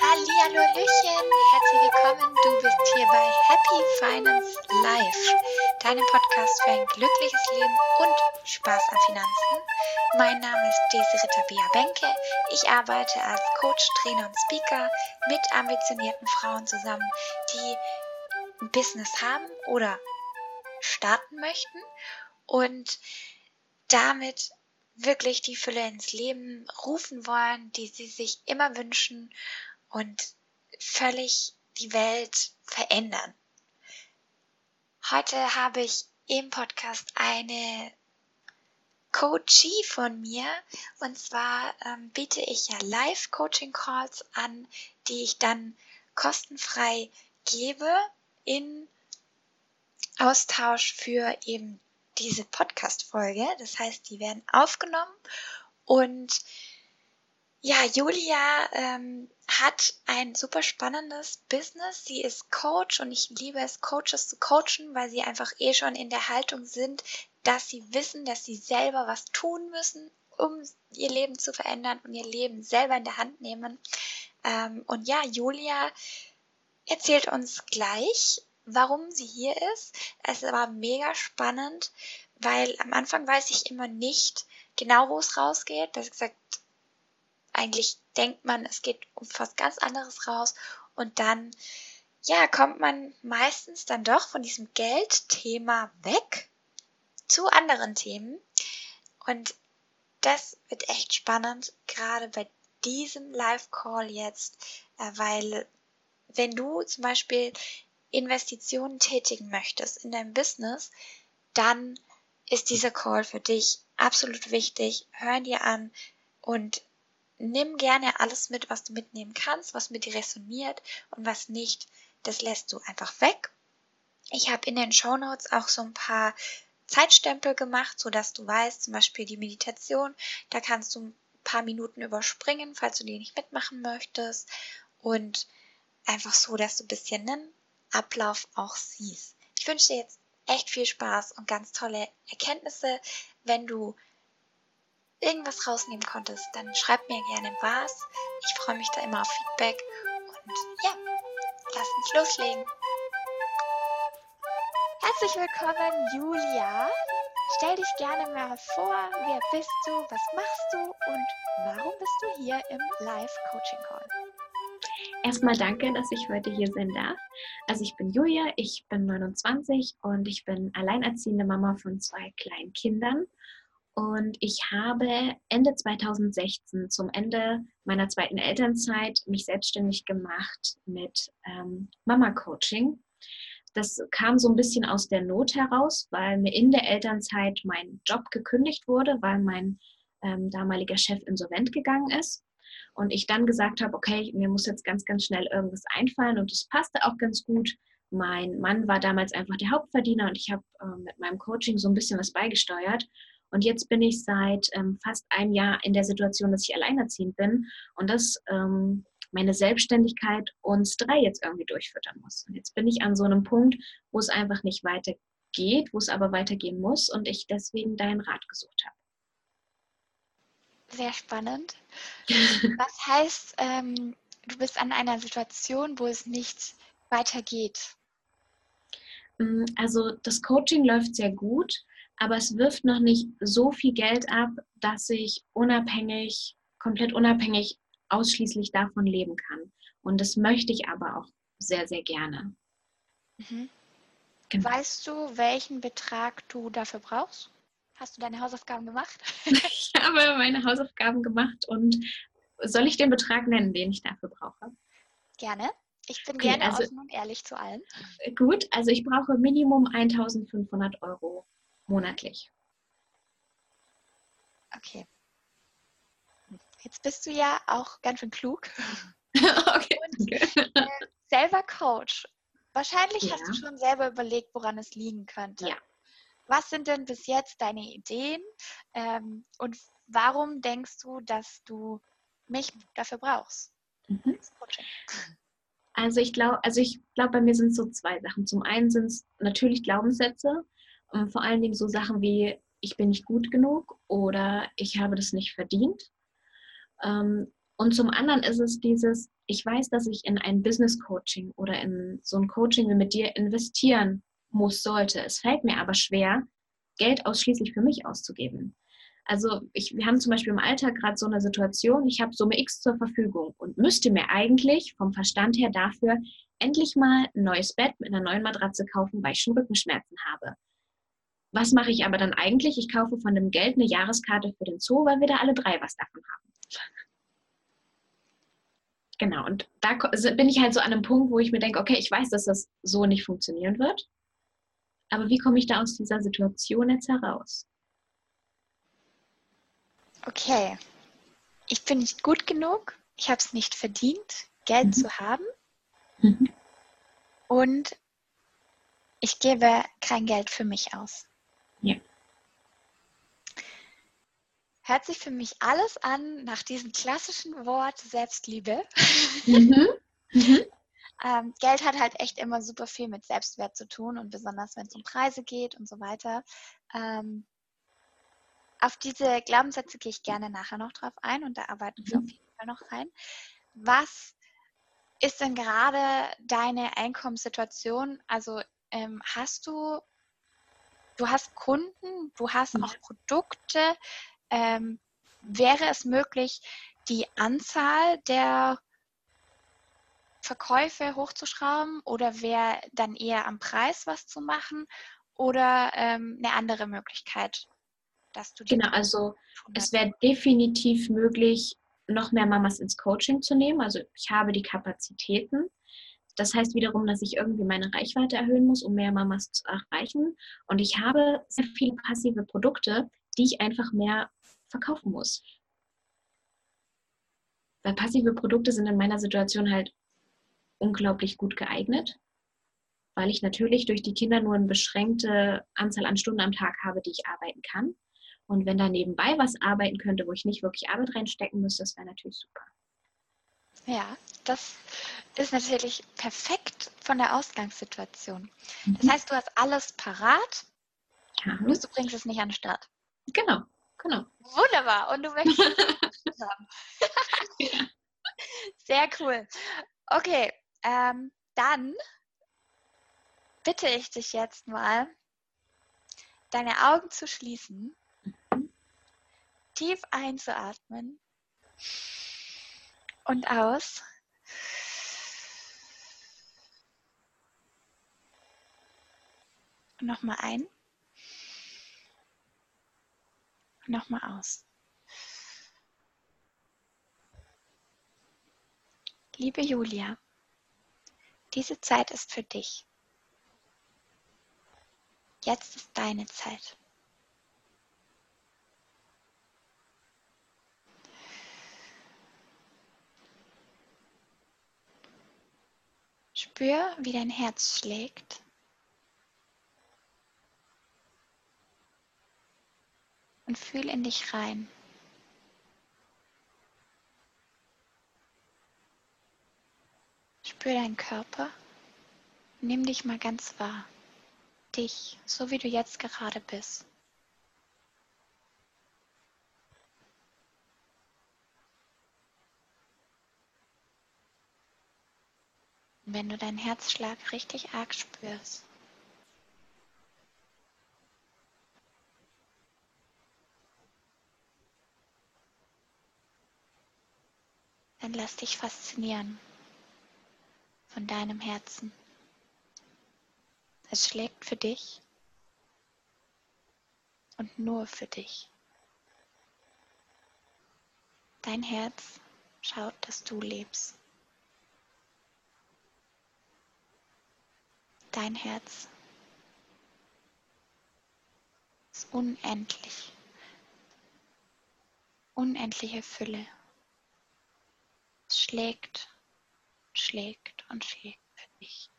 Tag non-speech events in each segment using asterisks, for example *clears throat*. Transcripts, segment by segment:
Hallöchen, herzlich willkommen. Du bist hier bei Happy Finance Life, deinem Podcast für ein glückliches Leben und Spaß an Finanzen. Mein Name ist Desiree Tabea Benke. Ich arbeite als Coach, Trainer und Speaker mit ambitionierten Frauen zusammen, die ein Business haben oder starten möchten und damit wirklich die Fülle ins Leben rufen wollen, die sie sich immer wünschen und völlig die Welt verändern. Heute habe ich im Podcast eine Coachie von mir und zwar ähm, biete ich ja Live-Coaching-Calls an, die ich dann kostenfrei gebe in Austausch für eben diese Podcast-Folge. Das heißt, die werden aufgenommen und ja, Julia ähm, hat ein super spannendes Business. Sie ist Coach und ich liebe es, Coaches zu coachen, weil sie einfach eh schon in der Haltung sind, dass sie wissen, dass sie selber was tun müssen, um ihr Leben zu verändern und ihr Leben selber in der Hand nehmen. Ähm, und ja, Julia erzählt uns gleich, warum sie hier ist. Es war mega spannend, weil am Anfang weiß ich immer nicht genau, wo es rausgeht. Besser gesagt, eigentlich denkt man, es geht um was ganz anderes raus und dann, ja, kommt man meistens dann doch von diesem Geldthema weg zu anderen Themen und das wird echt spannend, gerade bei diesem Live-Call jetzt, äh, weil wenn du zum Beispiel Investitionen tätigen möchtest in dein Business, dann ist dieser Call für dich absolut wichtig. Hör ihn dir an und nimm gerne alles mit, was du mitnehmen kannst, was mit dir resoniert und was nicht, das lässt du einfach weg. Ich habe in den Show Notes auch so ein paar Zeitstempel gemacht, so dass du weißt, zum Beispiel die Meditation, da kannst du ein paar Minuten überspringen, falls du die nicht mitmachen möchtest und einfach so, dass du ein bisschen einen Ablauf auch siehst. Ich wünsche dir jetzt echt viel Spaß und ganz tolle Erkenntnisse. Wenn du irgendwas rausnehmen konntest, dann schreib mir gerne was. Ich freue mich da immer auf Feedback. Und ja, lass uns loslegen. Herzlich willkommen, Julia. Stell dich gerne mal vor, wer bist du, was machst du und warum bist du hier im Live-Coaching-Call? Erstmal danke, dass ich heute hier sein darf. Also ich bin Julia, ich bin 29 und ich bin alleinerziehende Mama von zwei kleinen Kindern. Und ich habe Ende 2016, zum Ende meiner zweiten Elternzeit, mich selbstständig gemacht mit ähm, Mama-Coaching. Das kam so ein bisschen aus der Not heraus, weil mir in der Elternzeit mein Job gekündigt wurde, weil mein ähm, damaliger Chef insolvent gegangen ist. Und ich dann gesagt habe, okay, mir muss jetzt ganz, ganz schnell irgendwas einfallen und es passte auch ganz gut. Mein Mann war damals einfach der Hauptverdiener und ich habe äh, mit meinem Coaching so ein bisschen was beigesteuert. Und jetzt bin ich seit ähm, fast einem Jahr in der Situation, dass ich alleinerziehend bin und dass ähm, meine Selbstständigkeit uns drei jetzt irgendwie durchfüttern muss. Und jetzt bin ich an so einem Punkt, wo es einfach nicht weitergeht, wo es aber weitergehen muss und ich deswegen deinen Rat gesucht habe sehr spannend. *laughs* Was heißt, ähm, du bist an einer Situation, wo es nicht weitergeht? Mm, also das Coaching läuft sehr gut, aber es wirft noch nicht so viel Geld ab, dass ich unabhängig, komplett unabhängig ausschließlich davon leben kann. Und das möchte ich aber auch sehr, sehr gerne. Mhm. Genau. Weißt du, welchen Betrag du dafür brauchst? Hast du deine Hausaufgaben gemacht? *laughs* ich habe meine Hausaufgaben gemacht und soll ich den Betrag nennen, den ich dafür brauche? Gerne. Ich bin okay, gerne also, offen und ehrlich zu allen. Gut, also ich brauche Minimum 1500 Euro monatlich. Okay. Jetzt bist du ja auch ganz schön klug. *laughs* okay. Und, äh, selber Coach. Wahrscheinlich ja. hast du schon selber überlegt, woran es liegen könnte. Ja. Was sind denn bis jetzt deine Ideen ähm, und warum denkst du, dass du mich dafür brauchst? Mhm. Also ich glaube, also ich glaube, bei mir sind es so zwei Sachen. Zum einen sind es natürlich Glaubenssätze, und vor allen Dingen so Sachen wie ich bin nicht gut genug oder ich habe das nicht verdient. Ähm, Und zum anderen ist es dieses, ich weiß, dass ich in ein Business Coaching oder in so ein Coaching wie mit dir investieren muss, sollte. Es fällt mir aber schwer, Geld ausschließlich für mich auszugeben. Also ich, wir haben zum Beispiel im Alltag gerade so eine Situation, ich habe Summe X zur Verfügung und müsste mir eigentlich vom Verstand her dafür endlich mal ein neues Bett mit einer neuen Matratze kaufen, weil ich schon Rückenschmerzen habe. Was mache ich aber dann eigentlich? Ich kaufe von dem Geld eine Jahreskarte für den Zoo, weil wir da alle drei was davon haben. Genau, und da bin ich halt so an einem Punkt, wo ich mir denke, okay, ich weiß, dass das so nicht funktionieren wird. Aber wie komme ich da aus dieser Situation jetzt heraus? Okay, ich bin nicht gut genug, ich habe es nicht verdient, Geld mhm. zu haben. Mhm. Und ich gebe kein Geld für mich aus. Ja. Hört sich für mich alles an nach diesem klassischen Wort Selbstliebe. Mhm. Mhm. *laughs* ähm, Geld hat halt echt immer super viel mit Selbstwert zu tun und besonders wenn es um Preise geht und so weiter. Ähm, auf diese Glaubenssätze gehe ich gerne nachher noch drauf ein und da arbeiten wir mhm. auf jeden Fall noch rein. Was ist denn gerade deine Einkommenssituation? Also ähm, hast du, du hast Kunden, du hast auch Produkte. Ähm, wäre es möglich, die Anzahl der Verkäufe hochzuschrauben oder wäre dann eher am Preis was zu machen oder ähm, eine andere Möglichkeit? dass du Genau, also es wäre definitiv möglich, noch mehr Mamas ins Coaching zu nehmen. Also ich habe die Kapazitäten. Das heißt wiederum, dass ich irgendwie meine Reichweite erhöhen muss, um mehr Mamas zu erreichen. Und ich habe sehr viele passive Produkte, die ich einfach mehr verkaufen muss. Weil passive Produkte sind in meiner Situation halt unglaublich gut geeignet, weil ich natürlich durch die Kinder nur eine beschränkte Anzahl an Stunden am Tag habe, die ich arbeiten kann. Und wenn da nebenbei was arbeiten könnte, wo ich nicht wirklich Arbeit reinstecken müsste, das wäre natürlich super. Ja, das ist natürlich perfekt von der Ausgangssituation. Mhm. Das heißt, du hast alles parat, ja. bloß du bringst es nicht an den Start. Genau, genau. Wunderbar. Und du möchtest es *laughs* haben. ja. Sehr cool. Okay, ähm, dann bitte ich dich jetzt mal, deine Augen zu schließen tief einzuatmen und aus. Nochmal ein. Nochmal aus. Liebe Julia, diese Zeit ist für dich. Jetzt ist deine Zeit. Spür, wie dein Herz schlägt. Und fühl in dich rein. Spür deinen Körper. Nimm dich mal ganz wahr. Dich, so wie du jetzt gerade bist. wenn du deinen Herzschlag richtig arg spürst. Dann lass dich faszinieren von deinem Herzen. Es schlägt für dich und nur für dich. Dein Herz schaut, dass du lebst. Dein Herz ist unendlich, unendliche Fülle. Es schlägt, schlägt und schlägt für dich.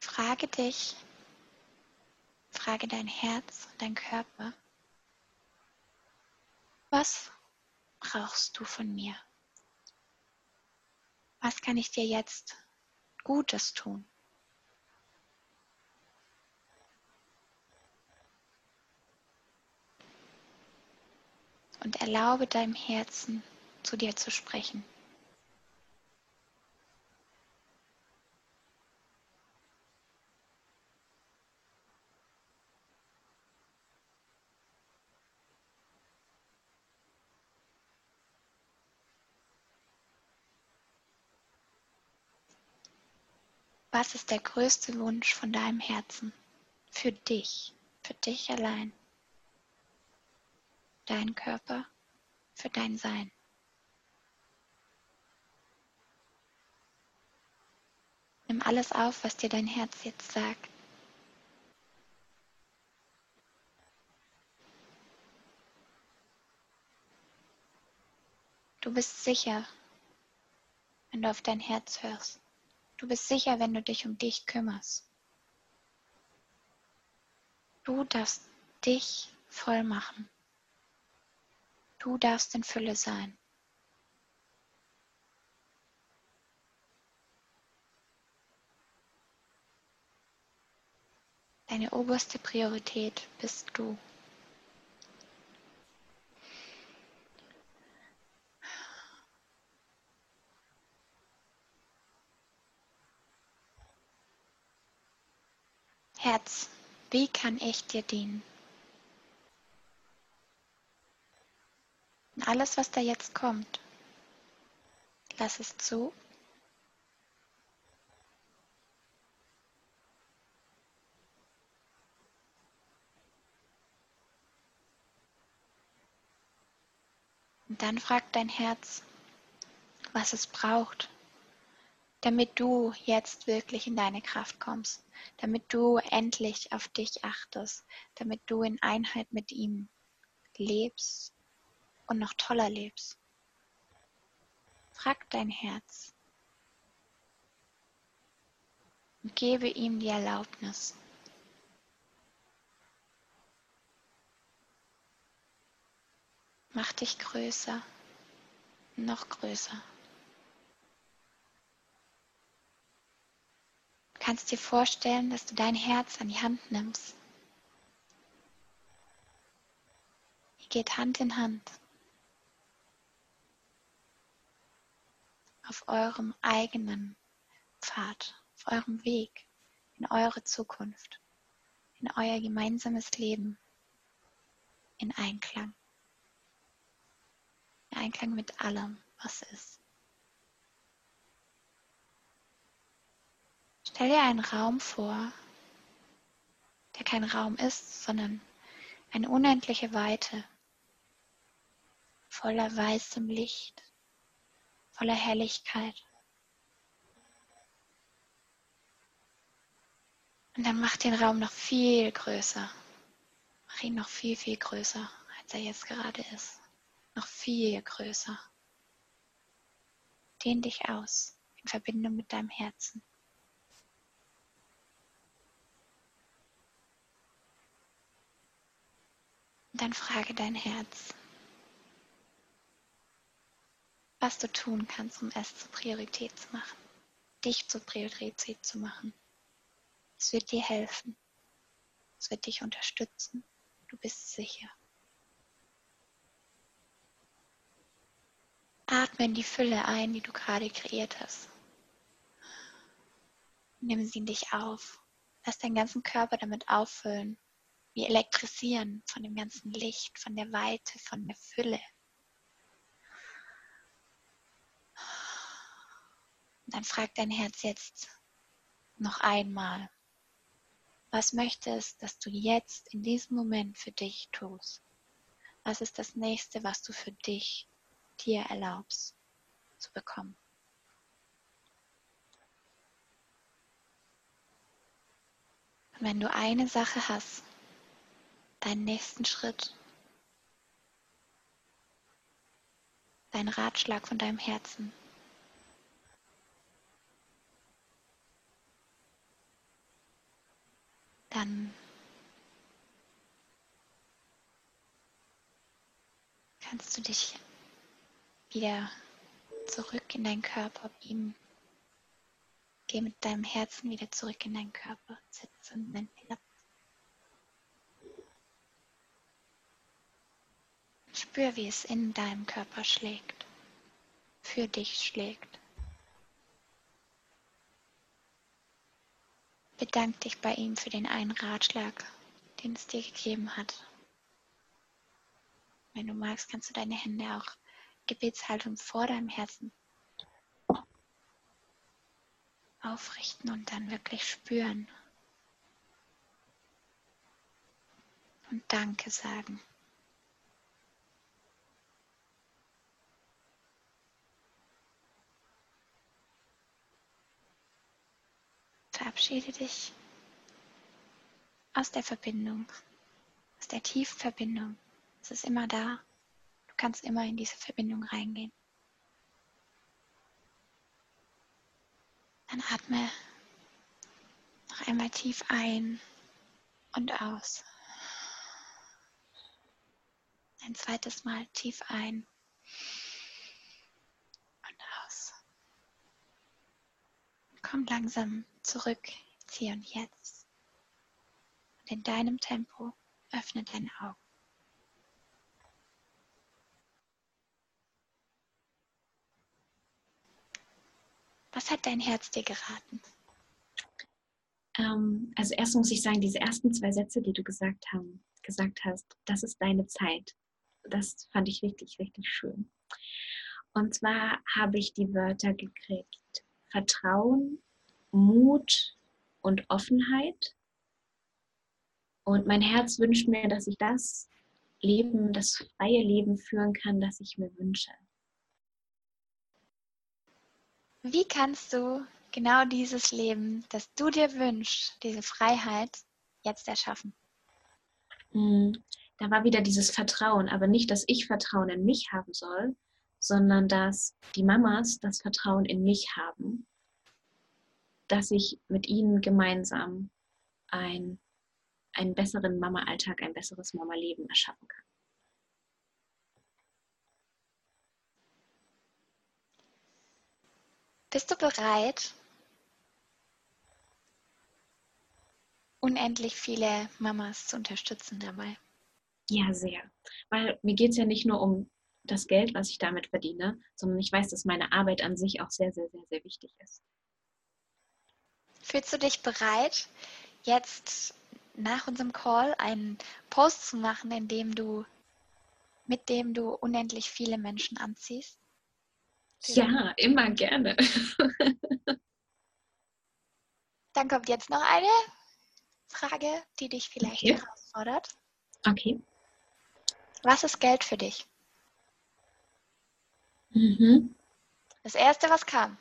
Frage dich, Frage dein Herz und dein Körper. Was brauchst du von mir? Was kann ich dir jetzt Gutes tun? Und erlaube deinem Herzen zu dir zu sprechen. Was ist der größte Wunsch von deinem Herzen? Für dich, für dich allein. Dein Körper, für dein Sein. Nimm alles auf, was dir dein Herz jetzt sagt. Du bist sicher, wenn du auf dein Herz hörst. Du bist sicher, wenn du dich um dich kümmerst. Du darfst dich voll machen. Du darfst in Fülle sein. Deine oberste Priorität bist du. Herz, wie kann ich dir dienen? Und alles, was da jetzt kommt, lass es zu. Und dann fragt dein Herz, was es braucht, damit du jetzt wirklich in deine Kraft kommst, damit du endlich auf dich achtest, damit du in Einheit mit ihm lebst und noch toller lebst. Frag dein Herz und gebe ihm die Erlaubnis. Mach dich größer, noch größer. Kannst dir vorstellen, dass du dein Herz an die Hand nimmst. Ihr geht Hand in Hand auf eurem eigenen Pfad, auf eurem Weg in eure Zukunft, in euer gemeinsames Leben in Einklang. In Einklang mit allem, was ist. Stell dir einen Raum vor, der kein Raum ist, sondern eine unendliche Weite, voller weißem Licht, voller Helligkeit. Und dann mach den Raum noch viel größer. Mach ihn noch viel, viel größer, als er jetzt gerade ist. Noch viel größer. Dehn dich aus in Verbindung mit deinem Herzen. Dann frage dein Herz, was du tun kannst, um es zur Priorität zu machen, dich zur Priorität zu machen. Es wird dir helfen. Es wird dich unterstützen. Du bist sicher. Atme in die Fülle ein, die du gerade kreiert hast. Nimm sie in dich auf. Lass deinen ganzen Körper damit auffüllen wie elektrisieren von dem ganzen Licht, von der Weite, von der Fülle. Und dann fragt dein Herz jetzt noch einmal, was möchtest, dass du jetzt in diesem Moment für dich tust? Was ist das nächste, was du für dich dir erlaubst zu bekommen? Und wenn du eine Sache hast, deinen nächsten Schritt, dein Ratschlag von deinem Herzen. Dann kannst du dich wieder zurück in deinen Körper beamen. Geh mit deinem Herzen wieder zurück in deinen Körper. Sitz und nimm Platz. Spür, wie es in deinem Körper schlägt, für dich schlägt. Bedank dich bei ihm für den einen Ratschlag, den es dir gegeben hat. Wenn du magst, kannst du deine Hände auch Gebetshaltung vor deinem Herzen aufrichten und dann wirklich spüren und Danke sagen. Verabschiede dich aus der Verbindung, aus der tiefen Verbindung. Es ist immer da. Du kannst immer in diese Verbindung reingehen. Dann atme noch einmal tief ein und aus. Ein zweites Mal tief ein und aus. Komm langsam zurück ins Hier und Jetzt. Und in deinem Tempo öffne deine Augen. Was hat dein Herz dir geraten? Ähm, also erst muss ich sagen, diese ersten zwei Sätze, die du gesagt, haben, gesagt hast, das ist deine Zeit. Das fand ich richtig, richtig schön. Und zwar habe ich die Wörter gekriegt. Vertrauen, Mut und Offenheit. Und mein Herz wünscht mir, dass ich das Leben, das freie Leben führen kann, das ich mir wünsche. Wie kannst du genau dieses Leben, das du dir wünschst, diese Freiheit, jetzt erschaffen? Hm, da war wieder dieses Vertrauen, aber nicht, dass ich Vertrauen in mich haben soll, sondern dass die Mamas das Vertrauen in mich haben dass ich mit ihnen gemeinsam ein, einen besseren Mama-Alltag, ein besseres Mama-Leben erschaffen kann. Bist du bereit, unendlich viele Mamas zu unterstützen dabei? Ja, sehr. Weil mir geht es ja nicht nur um das Geld, was ich damit verdiene, sondern ich weiß, dass meine Arbeit an sich auch sehr, sehr, sehr, sehr wichtig ist. Fühlst du dich bereit, jetzt nach unserem Call einen Post zu machen, in dem du, mit dem du unendlich viele Menschen anziehst? Ja, immer gerne. *laughs* Dann kommt jetzt noch eine Frage, die dich vielleicht okay. herausfordert. Okay. Was ist Geld für dich? Mhm. Das erste, was kam?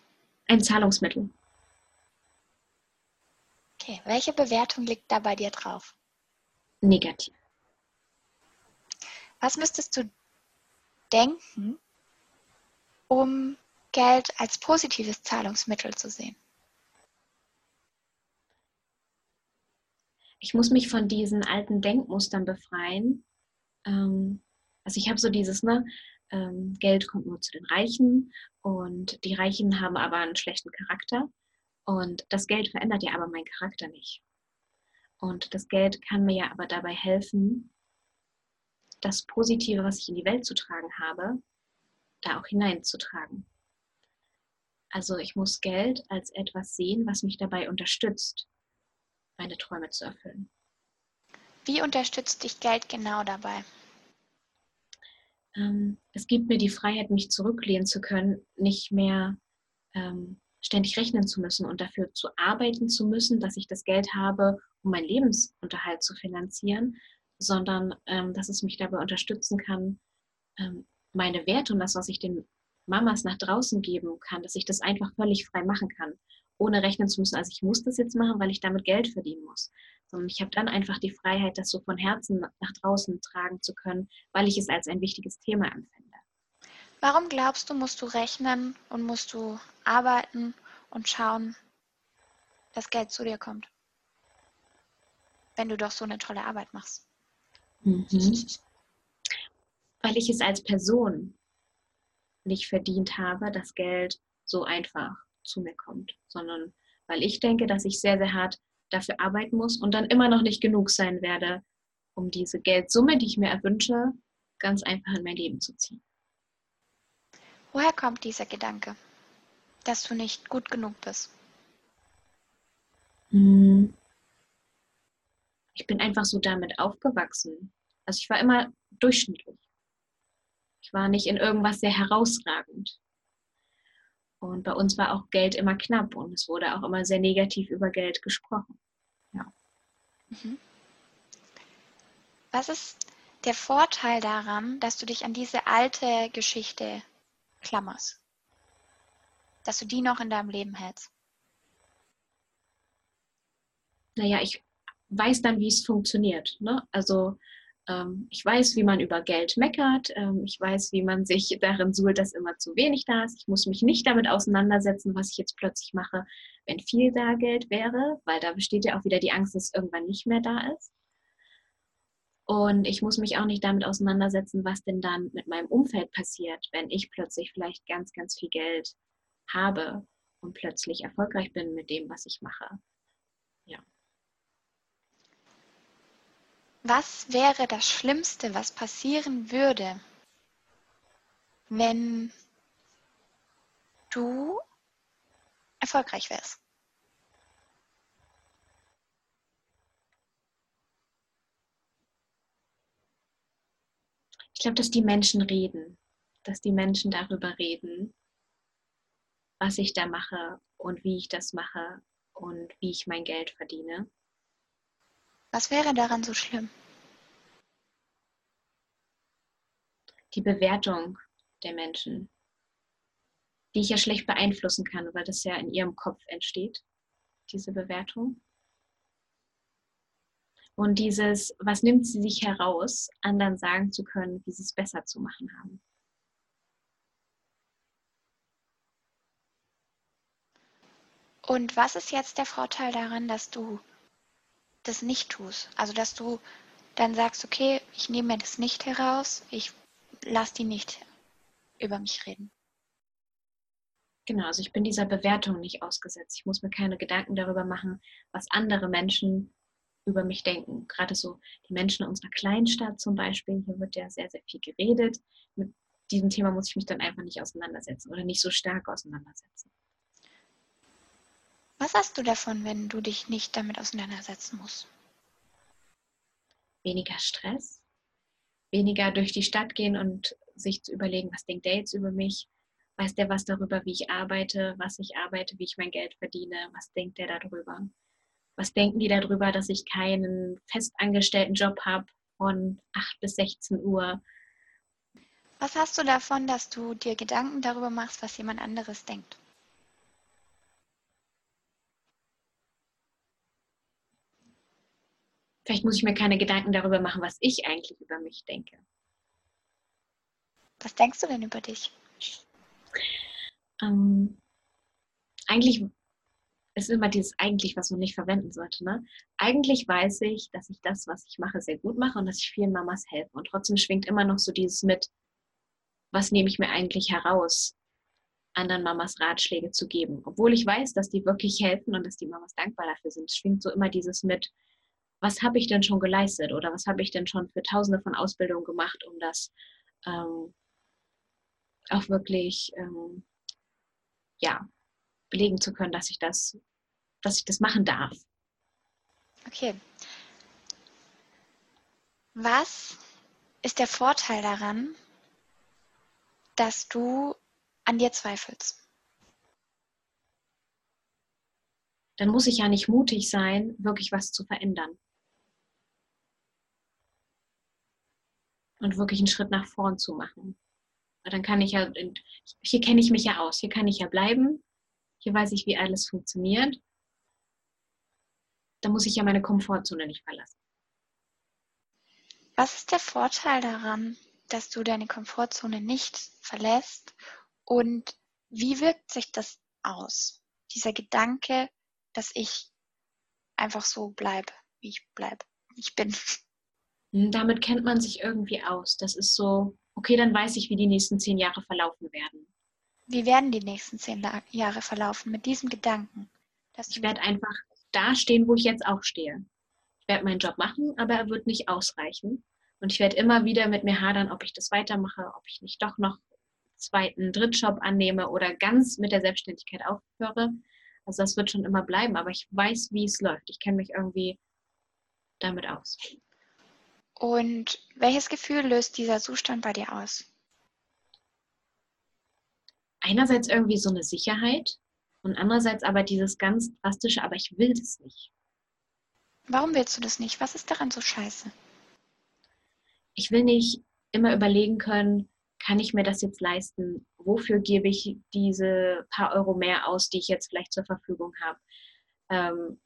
Ein Zahlungsmittel. Okay, welche Bewertung liegt da bei dir drauf? Negativ. Was müsstest du denken, um Geld als positives Zahlungsmittel zu sehen? Ich muss mich von diesen alten Denkmustern befreien. Ähm, also ich habe so dieses, ne, ähm, Geld kommt nur zu den Reichen und die Reichen haben aber einen schlechten Charakter. Und das Geld verändert ja aber meinen Charakter nicht. Und das Geld kann mir ja aber dabei helfen, das Positive, was ich in die Welt zu tragen habe, da auch hineinzutragen. Also ich muss Geld als etwas sehen, was mich dabei unterstützt, meine Träume zu erfüllen. Wie unterstützt dich Geld genau dabei? Ähm, es gibt mir die Freiheit, mich zurücklehnen zu können, nicht mehr ähm, ständig rechnen zu müssen und dafür zu arbeiten zu müssen, dass ich das Geld habe, um meinen Lebensunterhalt zu finanzieren, sondern ähm, dass es mich dabei unterstützen kann, ähm, meine Werte und das, was ich den Mamas nach draußen geben kann, dass ich das einfach völlig frei machen kann, ohne rechnen zu müssen. Also ich muss das jetzt machen, weil ich damit Geld verdienen muss. Sondern ich habe dann einfach die Freiheit, das so von Herzen nach draußen tragen zu können, weil ich es als ein wichtiges Thema empfinde. Warum glaubst du, musst du rechnen und musst du arbeiten und schauen, dass Geld zu dir kommt? Wenn du doch so eine tolle Arbeit machst. Mhm. *laughs* Weil ich es als Person nicht verdient habe, dass Geld so einfach zu mir kommt, sondern weil ich denke, dass ich sehr, sehr hart dafür arbeiten muss und dann immer noch nicht genug sein werde, um diese Geldsumme, die ich mir erwünsche, ganz einfach in mein Leben zu ziehen. Woher kommt dieser Gedanke, dass du nicht gut genug bist? Hm. Ich bin einfach so damit aufgewachsen. Also ich war immer durchschnittlich. Ich war nicht in irgendwas sehr herausragend. Und bei uns war auch Geld immer knapp und es wurde auch immer sehr negativ über Geld gesprochen. Ja. Mhm. Was ist der Vorteil daran, dass du dich an diese alte Geschichte klammerst? Dass du die noch in deinem Leben hältst? Naja, ich weiß dann, wie es funktioniert. Ne? Also ähm, ich weiß, wie man über Geld meckert. Ähm, ich weiß, wie man sich darin suhlt, dass immer zu wenig da ist. Ich muss mich nicht damit auseinandersetzen, was ich jetzt plötzlich mache, wenn viel da Geld wäre, weil da besteht ja auch wieder die Angst, dass es irgendwann nicht mehr da ist. Und ich muss mich auch nicht damit auseinandersetzen, was denn dann mit meinem Umfeld passiert, wenn ich plötzlich vielleicht ganz, ganz viel Geld habe und plötzlich erfolgreich bin mit dem, was ich mache. Ja. Was wäre das Schlimmste, was passieren würde, wenn du erfolgreich wärst? Ich glaube, dass die Menschen reden, dass die Menschen darüber reden, was ich da mache und wie ich das mache und wie ich mein Geld verdiene. Was wäre daran so schlimm? Die Bewertung der Menschen, die ich ja schlecht beeinflussen kann, weil das ja in ihrem Kopf entsteht, diese Bewertung. Und dieses, was nimmt sie sich heraus, anderen sagen zu können, wie sie es besser zu machen haben. Und was ist jetzt der Vorteil daran, dass du das nicht tust. Also dass du dann sagst, okay, ich nehme mir das nicht heraus, ich lasse die nicht über mich reden. Genau, also ich bin dieser Bewertung nicht ausgesetzt. Ich muss mir keine Gedanken darüber machen, was andere Menschen über mich denken. Gerade so die Menschen in unserer Kleinstadt zum Beispiel, hier wird ja sehr, sehr viel geredet. Mit diesem Thema muss ich mich dann einfach nicht auseinandersetzen oder nicht so stark auseinandersetzen. Was hast du davon, wenn du dich nicht damit auseinandersetzen musst? Weniger Stress, weniger durch die Stadt gehen und sich zu überlegen, was denkt der jetzt über mich? Weiß der was darüber, wie ich arbeite, was ich arbeite, wie ich mein Geld verdiene? Was denkt der darüber? Was denken die darüber, dass ich keinen festangestellten Job habe von 8 bis 16 Uhr? Was hast du davon, dass du dir Gedanken darüber machst, was jemand anderes denkt? Vielleicht muss ich mir keine Gedanken darüber machen, was ich eigentlich über mich denke. Was denkst du denn über dich? Ähm, eigentlich ist immer dieses eigentlich, was man nicht verwenden sollte. Ne? Eigentlich weiß ich, dass ich das, was ich mache, sehr gut mache und dass ich vielen Mamas helfe. Und trotzdem schwingt immer noch so dieses mit, was nehme ich mir eigentlich heraus, anderen Mamas Ratschläge zu geben. Obwohl ich weiß, dass die wirklich helfen und dass die Mamas dankbar dafür sind, schwingt so immer dieses mit, was habe ich denn schon geleistet oder was habe ich denn schon für tausende von Ausbildungen gemacht, um das ähm, auch wirklich ähm, ja, belegen zu können, dass ich das, dass ich das machen darf. Okay. Was ist der Vorteil daran, dass du an dir zweifelst? Dann muss ich ja nicht mutig sein, wirklich was zu verändern. und wirklich einen Schritt nach vorn zu machen. Weil dann kann ich ja, hier kenne ich mich ja aus, hier kann ich ja bleiben, hier weiß ich, wie alles funktioniert. Da muss ich ja meine Komfortzone nicht verlassen. Was ist der Vorteil daran, dass du deine Komfortzone nicht verlässt und wie wirkt sich das aus? Dieser Gedanke, dass ich einfach so bleibe, wie ich bleibe, wie ich bin. Hm, damit kennt man sich irgendwie aus. Das ist so okay, dann weiß ich, wie die nächsten zehn Jahre verlaufen werden. Wie werden die nächsten zehn Jahre verlaufen mit diesem Gedanken? ich werde einfach da stehen, wo ich jetzt auch stehe. Ich werde meinen Job machen, aber er wird nicht ausreichen. Und ich werde immer wieder mit mir hadern, ob ich das weitermache, ob ich nicht doch noch zweiten Drittjob annehme oder ganz mit der Selbstständigkeit aufhöre. Also das wird schon immer bleiben, aber ich weiß, wie es läuft. Ich kenne mich irgendwie damit aus. Und welches Gefühl löst dieser Zustand bei dir aus? Einerseits irgendwie so eine Sicherheit und andererseits aber dieses ganz drastische, aber ich will das nicht. Warum willst du das nicht? Was ist daran so scheiße? Ich will nicht immer überlegen können, kann ich mir das jetzt leisten? Wofür gebe ich diese paar Euro mehr aus, die ich jetzt vielleicht zur Verfügung habe? Ähm,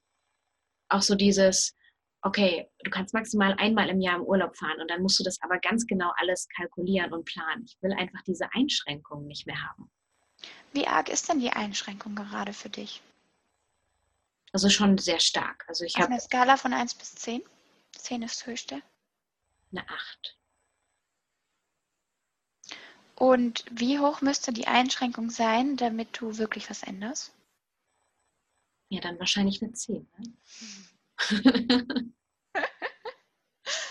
auch so dieses, okay, du kannst maximal einmal im Jahr im Urlaub fahren und dann musst du das aber ganz genau alles kalkulieren und planen. Ich will einfach diese Einschränkungen nicht mehr haben. Wie arg ist denn die Einschränkung gerade für dich? Also schon sehr stark. Also ich Auf einer Skala von 1 bis 10? 10 ist das höchste. Eine 8. Und wie hoch müsste die Einschränkung sein, damit du wirklich was änderst? Ja, dann wahrscheinlich eine 10. Ne? *laughs*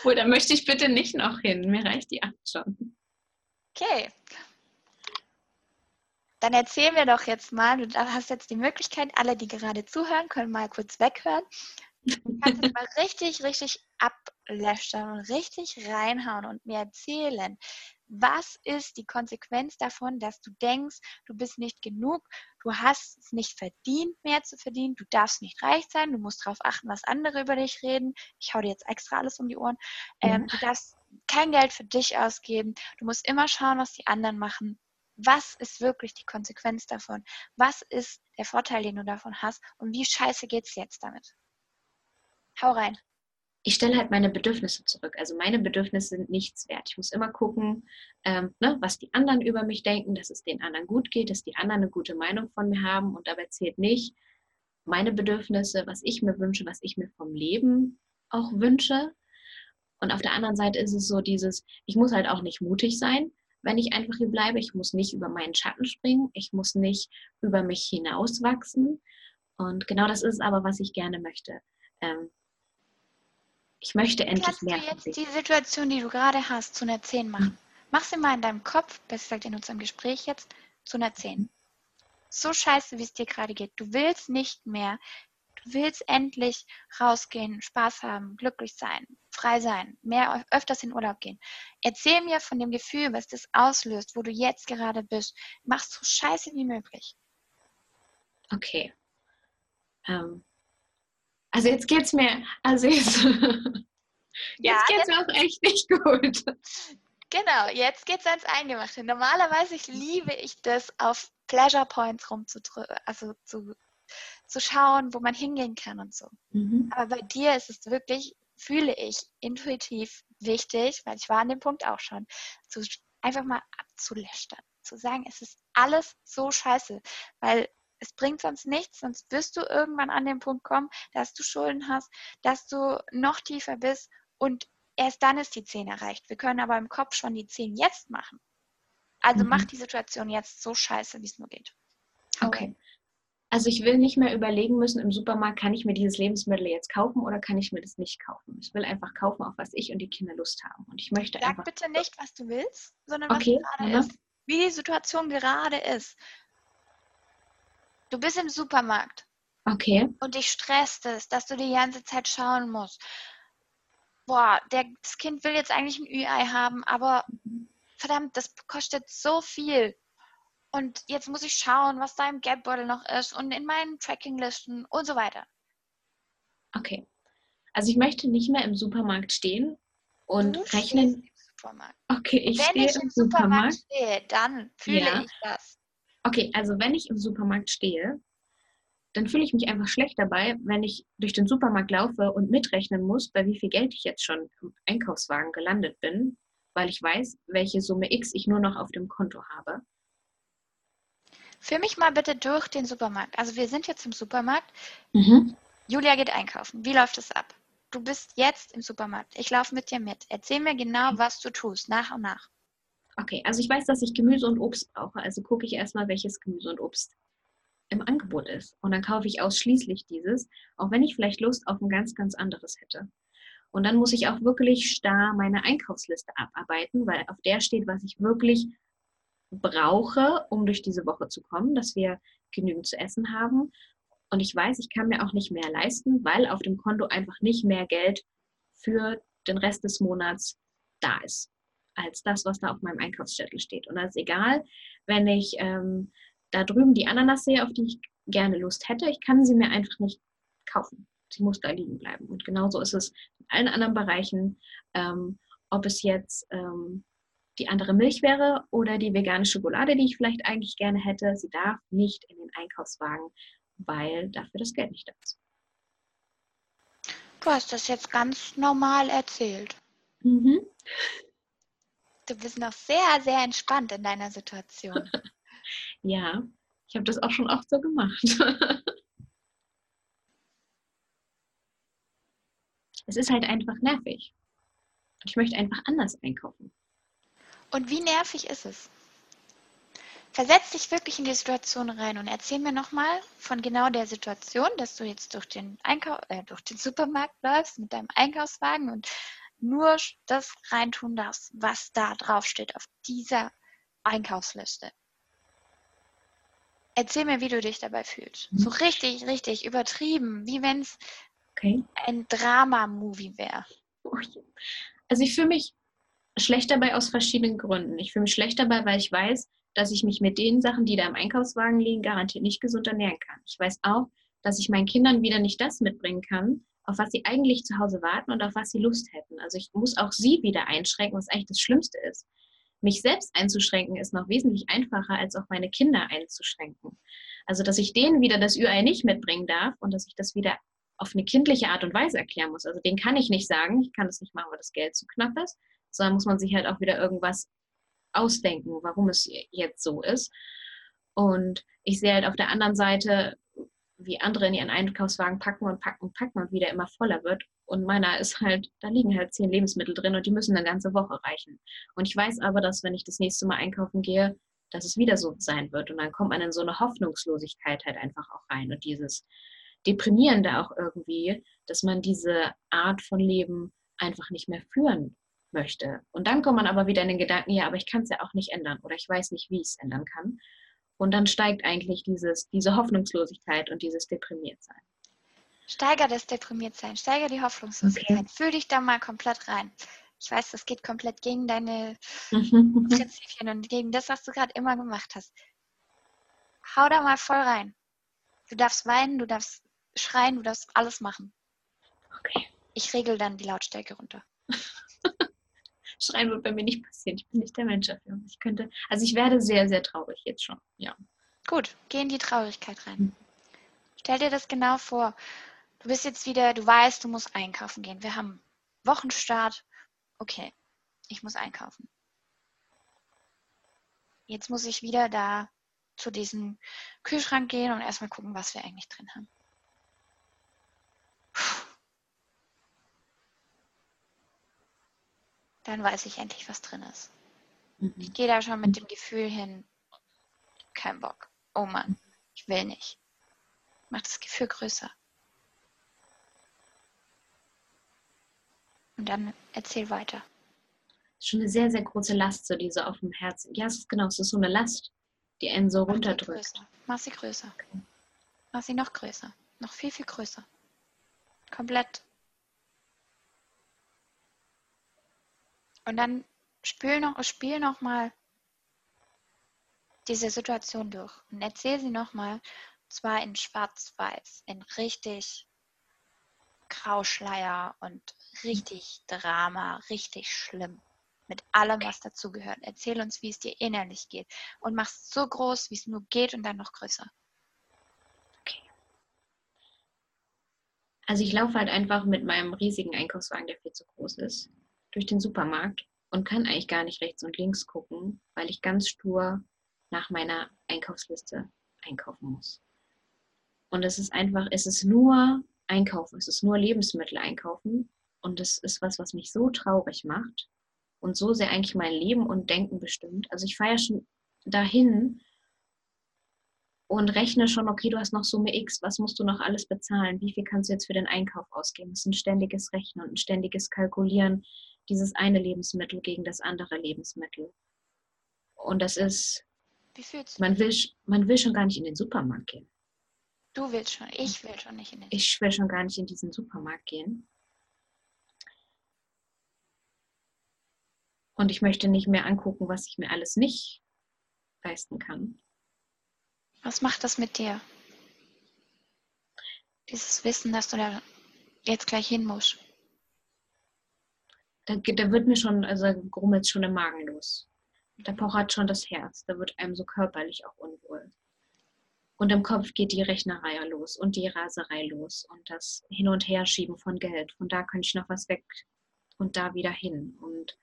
Oder möchte ich bitte nicht noch hin. Mir reicht die 8 schon. Okay. Dann erzähl mir doch jetzt mal, du hast jetzt die Möglichkeit, alle, die gerade zuhören, können mal kurz weghören. Du kannst jetzt mal richtig, richtig ablästern und richtig reinhauen und mir erzählen, was ist die Konsequenz davon, dass du denkst, du bist nicht genug, du hast es nicht verdient, mehr zu verdienen, du darfst nicht reich sein, du musst darauf achten, was andere über dich reden. Ich hau dir jetzt extra alles um die Ohren. Ähm, Du darfst kein Geld für dich ausgeben, du musst immer schauen, was die anderen machen. Was ist wirklich die Konsequenz davon? Was ist der Vorteil, den du davon hast? Und wie scheiße geht es jetzt damit? Hau rein ich stelle halt meine Bedürfnisse zurück. Also meine Bedürfnisse sind nichts wert. Ich muss immer gucken, ähm, ne, was die anderen über mich denken, dass es den anderen gut geht, dass die anderen eine gute Meinung von mir haben. Und dabei zählt nicht meine Bedürfnisse, was ich mir wünsche, was ich mir vom Leben auch wünsche. Und auf der anderen Seite ist es so dieses, ich muss halt auch nicht mutig sein, wenn ich einfach hier bleibe. Ich muss nicht über meinen Schatten springen. Ich muss nicht über mich hinauswachsen. Und genau das ist aber, was ich gerne möchte. Ähm, ich möchte endlich Kannst mehr. Kannst du jetzt die Situation, die du gerade hast, zu einer 10 machen? Mach sie mal in deinem Kopf, besser gesagt in unserem Gespräch jetzt, zu einer 10. So scheiße, wie es dir gerade geht. Du willst nicht mehr. Du willst endlich rausgehen, Spaß haben, glücklich sein, frei sein, mehr öfters in Urlaub gehen. Erzähl mir von dem Gefühl, was das auslöst, wo du jetzt gerade bist. Mach so scheiße wie möglich. Okay. Ähm, also jetzt geht's mir, also jetzt, *laughs* jetzt ja, geht's mir auch echt nicht gut. Genau, jetzt geht's ans Eingemachte. Normalerweise liebe ich das, auf Pleasure Points rumzudrücken, also zu, zu schauen, wo man hingehen kann und so. Mhm. Aber bei dir ist es wirklich, fühle ich, intuitiv wichtig, weil ich war an dem Punkt auch schon, zu, einfach mal abzulästern. Zu sagen, es ist alles so scheiße. Weil es bringt sonst nichts, sonst wirst du irgendwann an den Punkt kommen, dass du Schulden hast, dass du noch tiefer bist und erst dann ist die 10 erreicht. Wir können aber im Kopf schon die 10 jetzt machen. Also mhm. mach die Situation jetzt so scheiße, wie es nur geht. Okay. Also ich will nicht mehr überlegen müssen im Supermarkt, kann ich mir dieses Lebensmittel jetzt kaufen oder kann ich mir das nicht kaufen. Ich will einfach kaufen, auf was ich und die Kinder Lust haben. Und ich möchte Sag einfach. bitte nicht, was du willst, sondern okay. was gerade ja. ist. Wie die Situation gerade ist. Du bist im Supermarkt. Okay. Und dich stresst es, dass du die ganze Zeit schauen musst. Boah, der, das Kind will jetzt eigentlich ein Ü-Ei haben, aber verdammt, das kostet so viel. Und jetzt muss ich schauen, was da im Geldbeutel noch ist und in meinen Trackinglisten und so weiter. Okay. Also ich möchte nicht mehr im Supermarkt stehen und du rechnen. Im Supermarkt. Okay, ich Wenn stehe ich im Supermarkt, Supermarkt stehe, dann fühle ja. ich das. Okay, also wenn ich im Supermarkt stehe, dann fühle ich mich einfach schlecht dabei, wenn ich durch den Supermarkt laufe und mitrechnen muss, bei wie viel Geld ich jetzt schon im Einkaufswagen gelandet bin, weil ich weiß, welche Summe X ich nur noch auf dem Konto habe. Führ mich mal bitte durch den Supermarkt. Also wir sind jetzt im Supermarkt. Mhm. Julia geht einkaufen. Wie läuft es ab? Du bist jetzt im Supermarkt. Ich laufe mit dir mit. Erzähl mir genau, was du tust, nach und nach. Okay, also ich weiß, dass ich Gemüse und Obst brauche. Also gucke ich erstmal, welches Gemüse und Obst im Angebot ist. Und dann kaufe ich ausschließlich dieses, auch wenn ich vielleicht Lust auf ein ganz, ganz anderes hätte. Und dann muss ich auch wirklich starr meine Einkaufsliste abarbeiten, weil auf der steht, was ich wirklich brauche, um durch diese Woche zu kommen, dass wir genügend zu essen haben. Und ich weiß, ich kann mir auch nicht mehr leisten, weil auf dem Konto einfach nicht mehr Geld für den Rest des Monats da ist, als das, was da auf meinem Einkaufszettel steht. Und das ist egal, wenn ich ähm, da drüben die Ananas sehe, auf die ich gerne Lust hätte, ich kann sie mir einfach nicht kaufen. Sie muss da liegen bleiben. Und genauso ist es in allen anderen Bereichen, ähm, ob es jetzt ähm, die andere Milch wäre oder die vegane Schokolade, die ich vielleicht eigentlich gerne hätte. Sie darf nicht in den Einkaufswagen, weil dafür das Geld nicht da ist. Du hast das jetzt ganz normal erzählt. Mhm. Du bist noch sehr, sehr entspannt in deiner Situation. *laughs* ja, ich habe das auch schon oft so gemacht. *laughs* es ist halt einfach nervig. Und ich möchte einfach anders einkaufen. Und wie nervig ist es? Versetz dich wirklich in die Situation rein und erzähl mir nochmal von genau der Situation, dass du jetzt durch den, Einkau äh, durch den Supermarkt läufst mit deinem Einkaufswagen und nur das reintun darfst, was da draufsteht auf dieser Einkaufsliste. Erzähl mir, wie du dich dabei fühlst. So mhm. richtig, richtig übertrieben, wie wenn es okay. ein Drama-Movie wäre. Also ich fühle mich schlecht dabei aus verschiedenen Gründen. Ich fühle mich schlecht dabei, weil ich weiß, dass ich mich mit den Sachen, die da im Einkaufswagen liegen, garantiert nicht gesund ernähren kann. Ich weiß auch, dass ich meinen Kindern wieder nicht das mitbringen kann, auf was sie eigentlich zu Hause warten und auf was sie Lust hätten. Also ich muss auch sie wieder einschränken, was eigentlich das Schlimmste ist. Mich selbst einzuschränken ist noch wesentlich einfacher, als auch meine Kinder einzuschränken. Also dass ich denen wieder das Ü-Ei nicht mitbringen darf und dass ich das wieder auf eine kindliche Art und Weise erklären muss. Also den kann ich nicht sagen, ich kann das nicht machen, weil das Geld zu knapp ist, sondern muss man sich halt auch wieder irgendwas ausdenken, warum es jetzt so ist. Und ich sehe halt auf der anderen Seite, wie andere in ihren Einkaufswagen packen und packen und packen und wieder immer voller wird. Und meiner ist halt, da liegen halt zehn Lebensmittel drin und die müssen eine ganze Woche reichen. Und ich weiß aber, dass wenn ich das nächste Mal einkaufen gehe, dass es wieder so sein wird. Und dann kommt man in so eine Hoffnungslosigkeit halt einfach auch rein. Und dieses Deprimierende auch irgendwie, dass man diese Art von Leben einfach nicht mehr führen möchte. Und dann kommt man aber wieder in den Gedanken, ja, aber ich kann es ja auch nicht ändern oder ich weiß nicht, wie ich es ändern kann. Und dann steigt eigentlich dieses, diese Hoffnungslosigkeit und dieses Deprimiertsein. Steiger das Deprimiertsein, steiger die Hoffnungslosigkeit. Okay. Fühl dich da mal komplett rein. Ich weiß, das geht komplett gegen deine *laughs* Prinzipien und gegen das, was du gerade immer gemacht hast. Hau da mal voll rein. Du darfst weinen, du darfst schreien, du darfst alles machen. Okay. Ich regel dann die Lautstärke runter. Schreien wird bei mir nicht passieren. Ich bin nicht der Mensch dafür. Ich könnte, also ich werde sehr, sehr traurig jetzt schon. Ja. Gut, geh in die Traurigkeit rein. Mhm. Stell dir das genau vor. Du bist jetzt wieder, du weißt, du musst einkaufen gehen. Wir haben Wochenstart. Okay, ich muss einkaufen. Jetzt muss ich wieder da zu diesem Kühlschrank gehen und erstmal gucken, was wir eigentlich drin haben. Dann weiß ich endlich, was drin ist. Mhm. Ich gehe da schon mit dem Gefühl hin, kein Bock. Oh Mann, ich will nicht. Macht das Gefühl größer. Und dann erzähl weiter. Das ist schon eine sehr, sehr große Last, so diese auf dem Herzen. Ja, es ist genau, es ist so eine Last, die einen so Mach runterdrückt. Mach sie größer. Okay. Mach sie noch größer. Noch viel, viel größer. Komplett Und dann spiel noch, spiel noch mal diese Situation durch und erzähl sie noch mal, zwar in Schwarz-Weiß, in richtig Grauschleier und richtig Drama, richtig schlimm. Mit allem, was dazugehört. Erzähl uns, wie es dir innerlich geht. Und mach es so groß, wie es nur geht und dann noch größer. Okay. Also ich laufe halt einfach mit meinem riesigen Einkaufswagen, der viel zu groß ist, durch den Supermarkt und kann eigentlich gar nicht rechts und links gucken, weil ich ganz stur nach meiner Einkaufsliste einkaufen muss. Und es ist einfach, es ist nur Einkaufen, es ist nur Lebensmittel einkaufen. Und es ist was, was mich so traurig macht, und so sehr eigentlich mein Leben und Denken bestimmt. Also ich fahre ja schon dahin und rechne schon, okay, du hast noch Summe X, was musst du noch alles bezahlen? Wie viel kannst du jetzt für den Einkauf ausgeben? Es ist ein ständiges Rechnen und ein ständiges Kalkulieren, dieses eine Lebensmittel gegen das andere Lebensmittel. Und das ist, man will, man will schon gar nicht in den Supermarkt gehen. Du willst schon, ich will schon nicht in den Supermarkt. Ich will schon gar nicht in diesen Supermarkt gehen. Und ich möchte nicht mehr angucken, was ich mir alles nicht leisten kann. Was macht das mit dir? Dieses Wissen, dass du da jetzt gleich hin musst. Da, da wird mir schon, also grummelt schon im Magen los. Da pochert schon das Herz. Da wird einem so körperlich auch unwohl. Und im Kopf geht die Rechnerei los und die Raserei los und das Hin- und Herschieben von Geld. Von da könnte ich noch was weg und da wieder hin. Und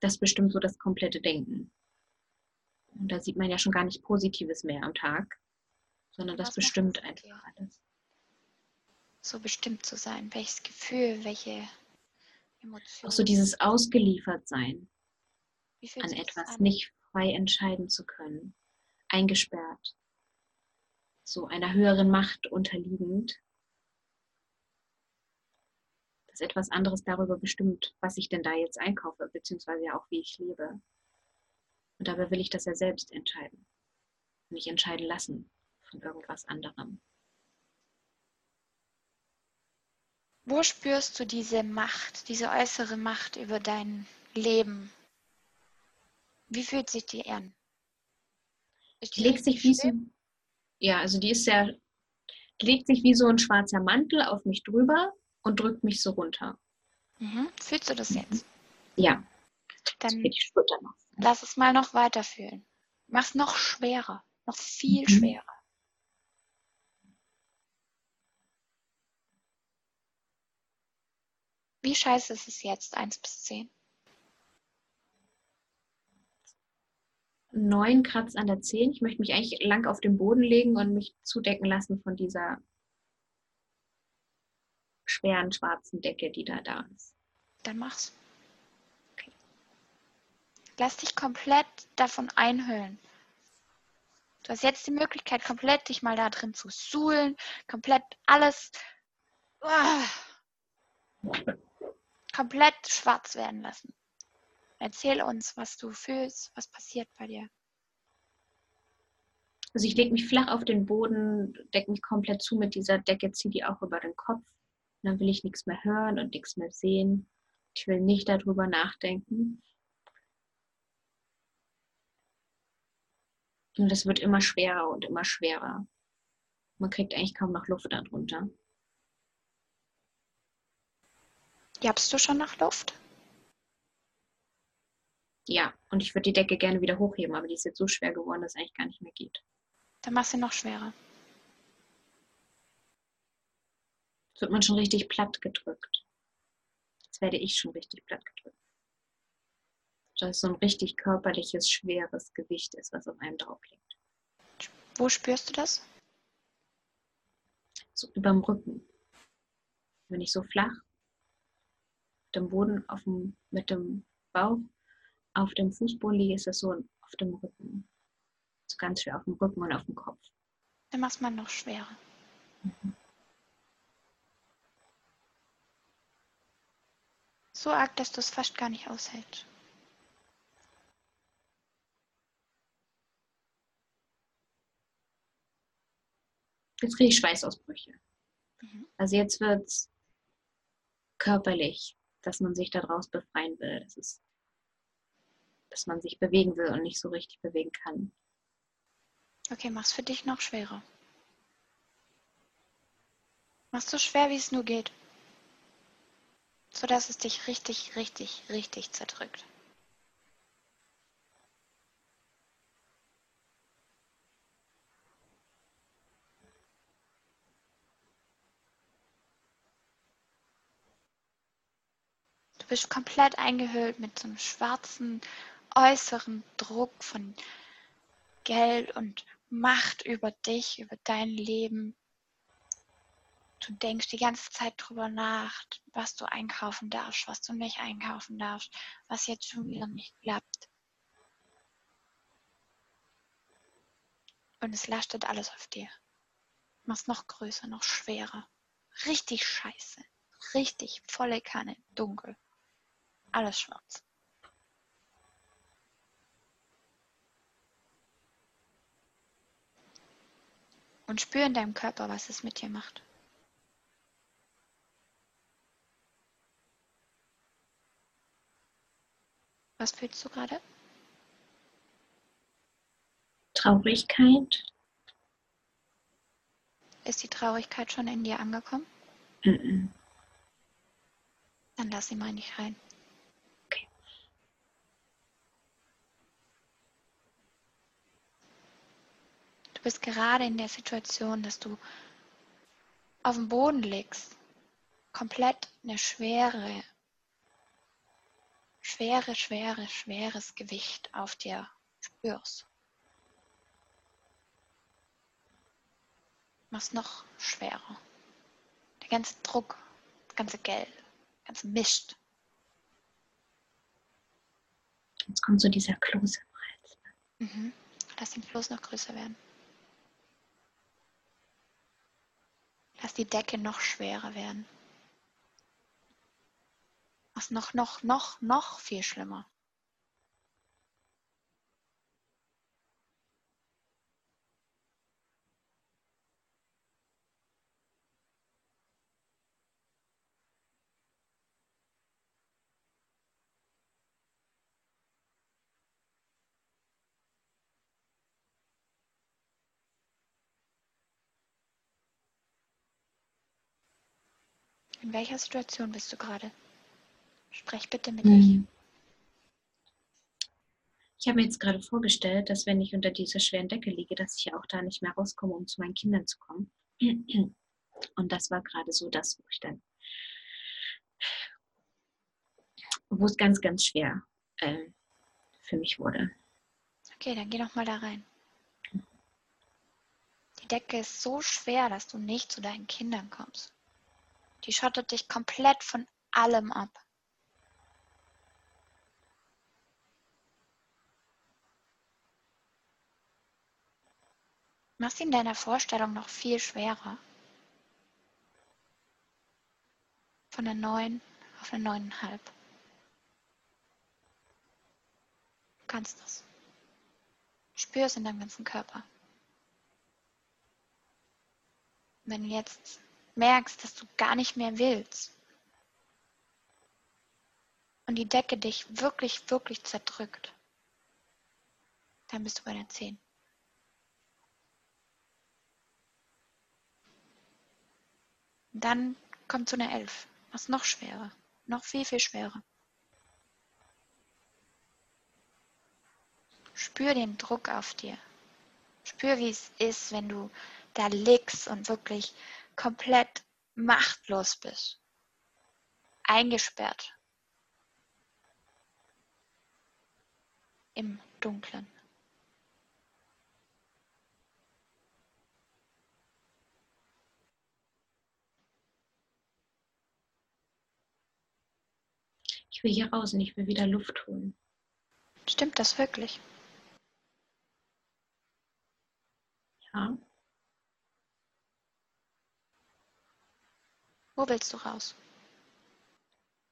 das bestimmt so das komplette Denken. Und da sieht man ja schon gar nicht Positives mehr am Tag, sondern das bestimmt einfach alles. So bestimmt zu sein, welches Gefühl, welche Emotionen. Auch so dieses Ausgeliefertsein an etwas, an? nicht frei entscheiden zu können, eingesperrt, so einer höheren Macht unterliegend, dass etwas anderes darüber bestimmt, was ich denn da jetzt einkaufe, beziehungsweise ja auch wie ich lebe. Und dabei will ich das ja selbst entscheiden. Nicht entscheiden lassen von irgendwas anderem. Wo spürst du diese Macht, diese äußere Macht über dein Leben? Wie fühlt sich die an? Die legt sich wie so, ja, also die ist sehr, legt sich wie so ein schwarzer Mantel auf mich drüber und drückt mich so runter. Mhm. Fühlst du das jetzt? Ja. Dann lass es mal noch weiterfühlen. Mach es noch schwerer, noch viel mhm. schwerer. Wie scheiße ist es jetzt, 1 bis 10? 9 kratzt an der 10. Ich möchte mich eigentlich lang auf den Boden legen und mich zudecken lassen von dieser schweren schwarzen Decke, die da da ist. Dann mach's. Okay. Lass dich komplett davon einhüllen. Du hast jetzt die Möglichkeit, komplett dich mal da drin zu suhlen, komplett alles uh, komplett schwarz werden lassen. Erzähl uns, was du fühlst, was passiert bei dir. Also ich lege mich flach auf den Boden, decke mich komplett zu mit dieser Decke, ziehe die auch über den Kopf. Und dann will ich nichts mehr hören und nichts mehr sehen. Ich will nicht darüber nachdenken. Und es wird immer schwerer und immer schwerer. Man kriegt eigentlich kaum noch Luft darunter. Jabst du schon nach Luft? Ja, und ich würde die Decke gerne wieder hochheben, aber die ist jetzt so schwer geworden, dass es eigentlich gar nicht mehr geht. Dann machst du noch schwerer. Jetzt wird man schon richtig platt gedrückt. Jetzt werde ich schon richtig platt gedrückt. Dass es so ein richtig körperliches, schweres Gewicht ist, was auf einem drauf liegt. Wo spürst du das? So über dem Rücken. Wenn ich so flach dem Boden auf dem, mit dem Bauch auf dem Fußboden liege, ist es so auf dem Rücken. So ganz schwer auf dem Rücken und auf dem Kopf. Dann macht man noch schwerer. Mhm. So arg, dass du es fast gar nicht aushältst. Jetzt kriege ich Schweißausbrüche. Mhm. Also jetzt wird es körperlich, dass man sich daraus befreien will. Das ist dass man sich bewegen will und nicht so richtig bewegen kann. Okay, mach's für dich noch schwerer. Mach's so schwer, wie es nur geht. So dass es dich richtig, richtig, richtig zerdrückt. Du bist komplett eingehüllt mit so einem schwarzen äußeren Druck von Geld und Macht über dich, über dein Leben. Du denkst die ganze Zeit drüber nach, was du einkaufen darfst, was du nicht einkaufen darfst, was jetzt schon wieder nicht klappt. Und es lastet alles auf dir. Mach's noch größer, noch schwerer. Richtig scheiße. Richtig volle Kanne, dunkel. Alles schwarz. Und spür in deinem Körper, was es mit dir macht. Was fühlst du gerade? Traurigkeit. Ist die Traurigkeit schon in dir angekommen? Mhm. Dann lass sie mal nicht rein. Bist gerade in der Situation, dass du auf dem Boden liegst, komplett eine schwere, schwere, schwere, schweres Gewicht auf dir spürst. Mach's noch schwerer. Der ganze Druck, das ganze Geld, der ganze Mist. Jetzt kommt so dieser Kloß im Hals. Mhm. Lass den Floß noch größer werden. Lass die Decke noch schwerer werden. Was noch, noch, noch, noch viel schlimmer. In welcher Situation bist du gerade? Sprech bitte mit. Mhm. Ich habe mir jetzt gerade vorgestellt, dass wenn ich unter dieser schweren Decke liege, dass ich auch da nicht mehr rauskomme, um zu meinen Kindern zu kommen. *clears throat* Und das war gerade so das, wo ich dann, wo es ganz, ganz schwer äh, für mich wurde. Okay, dann geh doch mal da rein. Die Decke ist so schwer, dass du nicht zu deinen Kindern kommst. Die schottet dich komplett von allem ab. Mach's in deiner Vorstellung noch viel schwerer. Von der 9 auf eine 9,5. Du kannst das. Spür es in deinem ganzen Körper. Wenn du jetzt merkst, dass du gar nicht mehr willst und die Decke dich wirklich, wirklich zerdrückt, dann bist du bei der 10. Dann kommt zu einer 11, was noch schwerer, noch viel, viel schwerer. Spür den Druck auf dir. Spür, wie es ist, wenn du da liegst und wirklich komplett machtlos bist. Eingesperrt. Im Dunklen. Ich will hier raus und ich will wieder Luft holen. Stimmt das wirklich? Ja. Wo willst du raus?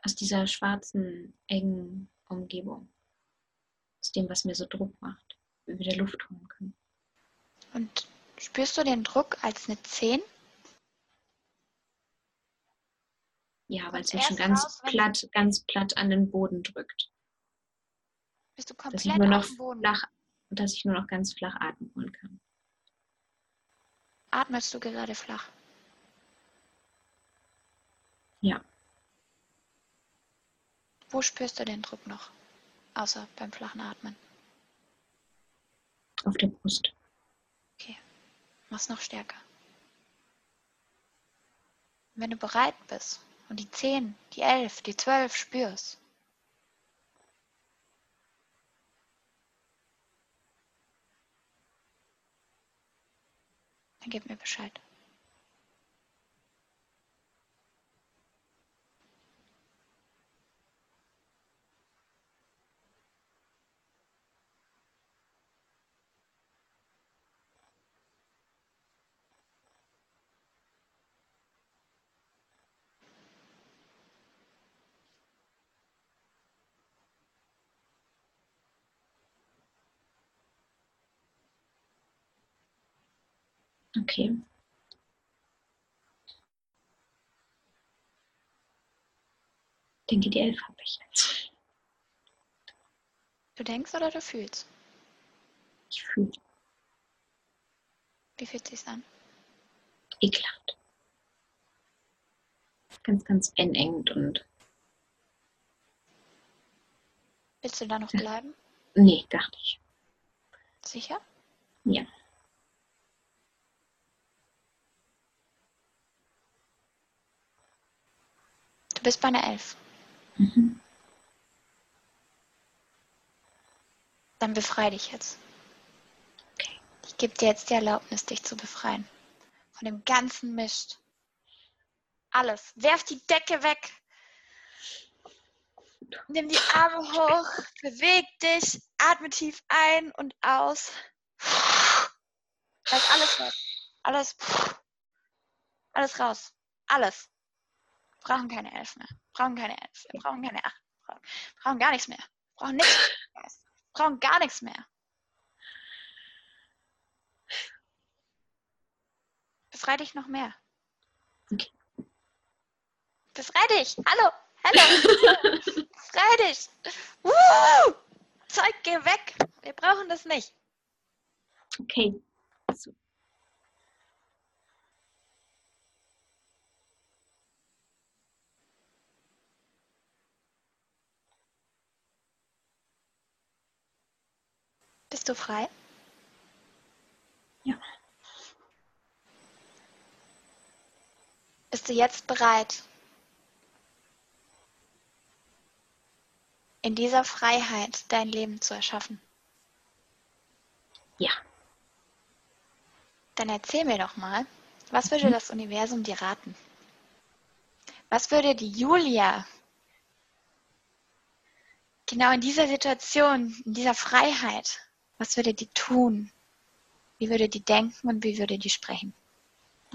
Aus dieser schwarzen, engen Umgebung. Aus dem, was mir so Druck macht. Wir wieder Luft holen können. Und spürst du den Druck als eine 10? Ja, weil es mich schon ganz raus, platt, ganz platt an den Boden drückt. Bist du Dass ich komplett nur noch flach, dass ich nur noch ganz flach atmen kann. Atmest du gerade flach? Ja. Wo spürst du den Druck noch? Außer beim flachen Atmen. Auf der Brust. Okay. Mach's noch stärker. Wenn du bereit bist und die 10, die 11, die 12 spürst, dann gib mir Bescheid. Okay. denke, die elf habe ich jetzt. Du denkst oder du fühlst? Ich fühle. Wie fühlt sich's an? Ekelhaft. Ganz, ganz enengend und. Willst du da noch bleiben? Nee, gar nicht. Sicher? Ja. Bist bei einer Elf. Mhm. Dann befreie dich jetzt. Okay. Ich gebe dir jetzt die Erlaubnis, dich zu befreien. Von dem ganzen Mist. Alles. Werf die Decke weg. Nimm die Arme hoch. Beweg dich. Atme tief ein und aus. Lass alles weg. Alles. Alles raus. Alles. Brauchen keine Elf mehr. Brauchen keine Elf. Wir brauchen keine Acht. Brauchen, brauchen gar nichts mehr. Brauchen nichts brauchen gar nichts mehr. Befrei dich noch mehr. Okay. Befrei dich. Hallo. Hallo. Befrei *laughs* dich. Woo! Zeug, geh weg. Wir brauchen das nicht. Okay. So. Bist du frei? Ja. Bist du jetzt bereit, in dieser Freiheit dein Leben zu erschaffen? Ja. Dann erzähl mir doch mal, was würde das Universum dir raten? Was würde die Julia genau in dieser Situation, in dieser Freiheit, was würde die tun? Wie würde die denken und wie würde die sprechen?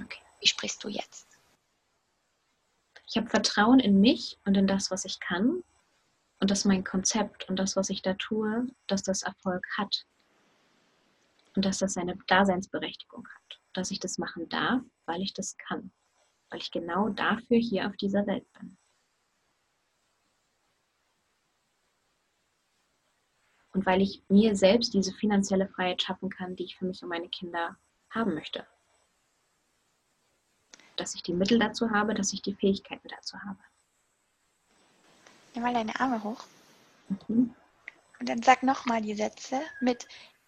Okay. Wie sprichst du jetzt? Ich habe Vertrauen in mich und in das, was ich kann. Und dass mein Konzept und das, was ich da tue, dass das Erfolg hat. Und dass das seine Daseinsberechtigung hat. Dass ich das machen darf, weil ich das kann. Weil ich genau dafür hier auf dieser Welt bin. Und weil ich mir selbst diese finanzielle Freiheit schaffen kann, die ich für mich und meine Kinder haben möchte. Dass ich die Mittel dazu habe, dass ich die Fähigkeiten dazu habe. Nimm mal deine Arme hoch Mhm. und dann sag nochmal die Sätze mit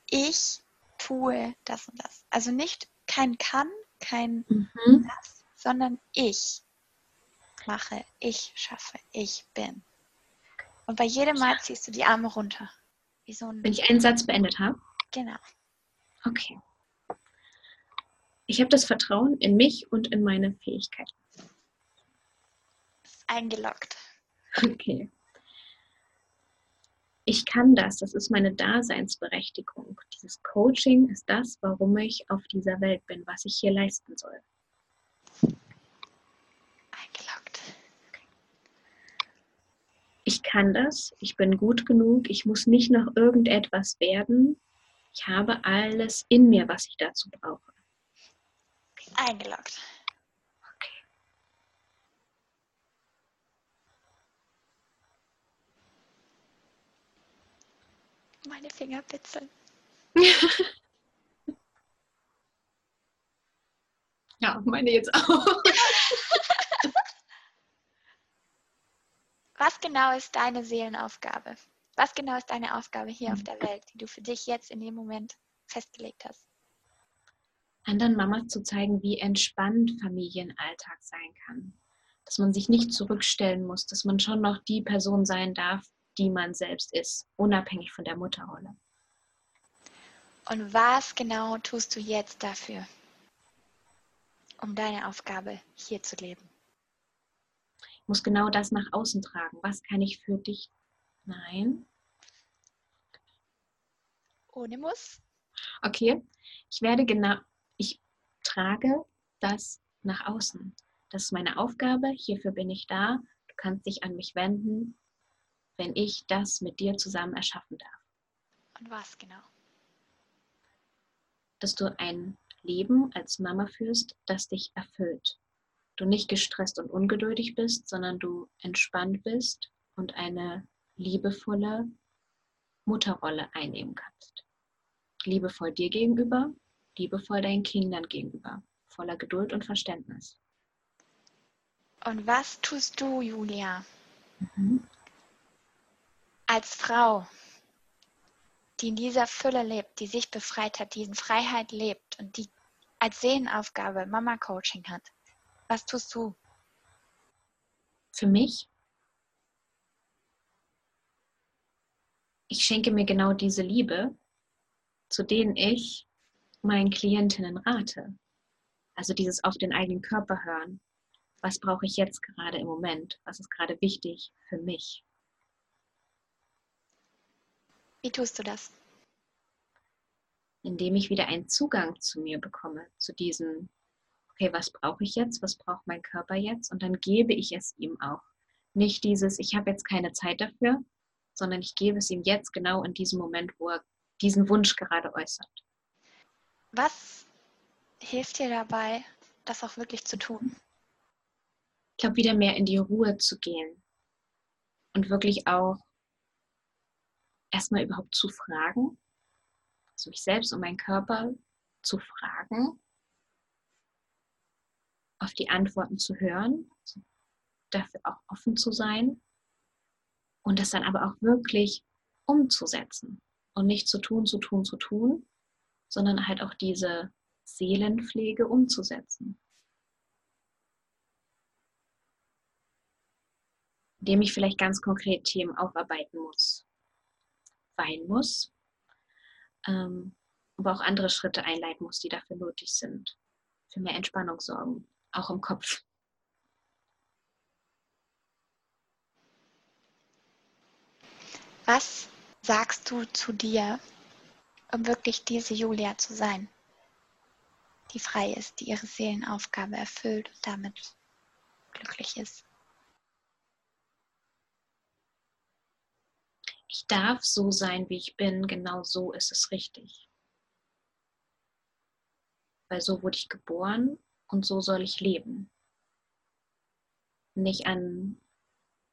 Ich tue das und das. Also nicht kein kann, kein Mhm. das, sondern ich mache, ich schaffe, ich bin. Und bei jedem Mal ziehst du die Arme runter. Wie so ein, Wenn ich einen Satz beendet habe, genau. okay. Ich habe das Vertrauen in mich und in meine Fähigkeiten. Eingeloggt. Okay. Ich kann das, das ist meine Daseinsberechtigung. Dieses Coaching ist das, warum ich auf dieser Welt bin, was ich hier leisten soll. Eingeloggt. Ich kann das, ich bin gut genug, ich muss nicht noch irgendetwas werden. Ich habe alles in mir, was ich dazu brauche. Eingeloggt. Okay. Meine Finger bitzeln. *laughs* Ja, meine jetzt auch. *laughs* Was genau ist deine Seelenaufgabe? Was genau ist deine Aufgabe hier auf der Welt, die du für dich jetzt in dem Moment festgelegt hast? anderen Mamas zu zeigen, wie entspannt Familienalltag sein kann. Dass man sich nicht zurückstellen muss, dass man schon noch die Person sein darf, die man selbst ist, unabhängig von der Mutterrolle. Und was genau tust du jetzt dafür, um deine Aufgabe hier zu leben? Ich muss genau das nach außen tragen. Was kann ich für dich? Nein. Ohne Muss? Okay. Ich werde genau, ich trage das nach außen. Das ist meine Aufgabe. Hierfür bin ich da. Du kannst dich an mich wenden, wenn ich das mit dir zusammen erschaffen darf. Und was genau? dass du ein Leben als Mama führst, das dich erfüllt. Du nicht gestresst und ungeduldig bist, sondern du entspannt bist und eine liebevolle Mutterrolle einnehmen kannst. Liebevoll dir gegenüber, liebevoll deinen Kindern gegenüber, voller Geduld und Verständnis. Und was tust du, Julia, mhm. als Frau, die in dieser Fülle lebt, die sich befreit hat, die in Freiheit lebt und die als Seelenaufgabe Mama-Coaching hat? Was tust du? Für mich? Ich schenke mir genau diese Liebe, zu denen ich meinen Klientinnen rate. Also dieses auf den eigenen Körper hören. Was brauche ich jetzt gerade im Moment? Was ist gerade wichtig für mich? Wie tust du das? Indem ich wieder einen Zugang zu mir bekomme, zu diesem, okay, was brauche ich jetzt? Was braucht mein Körper jetzt? Und dann gebe ich es ihm auch. Nicht dieses, ich habe jetzt keine Zeit dafür, sondern ich gebe es ihm jetzt genau in diesem Moment, wo er diesen Wunsch gerade äußert. Was hilft dir dabei, das auch wirklich zu tun? Ich glaube, wieder mehr in die Ruhe zu gehen und wirklich auch erstmal überhaupt zu fragen, also mich selbst und meinen Körper zu fragen, auf die Antworten zu hören, dafür auch offen zu sein und das dann aber auch wirklich umzusetzen und nicht zu tun, zu tun, zu tun, sondern halt auch diese Seelenpflege umzusetzen. Indem ich vielleicht ganz konkret Themen aufarbeiten muss, weinen muss, ähm, aber auch andere Schritte einleiten muss, die dafür nötig sind, für mehr Entspannung sorgen, auch im Kopf. Was sagst du zu dir, um wirklich diese Julia zu sein, die frei ist, die ihre Seelenaufgabe erfüllt und damit glücklich ist? Ich darf so sein, wie ich bin, genau so ist es richtig. Weil so wurde ich geboren und so soll ich leben. Nicht an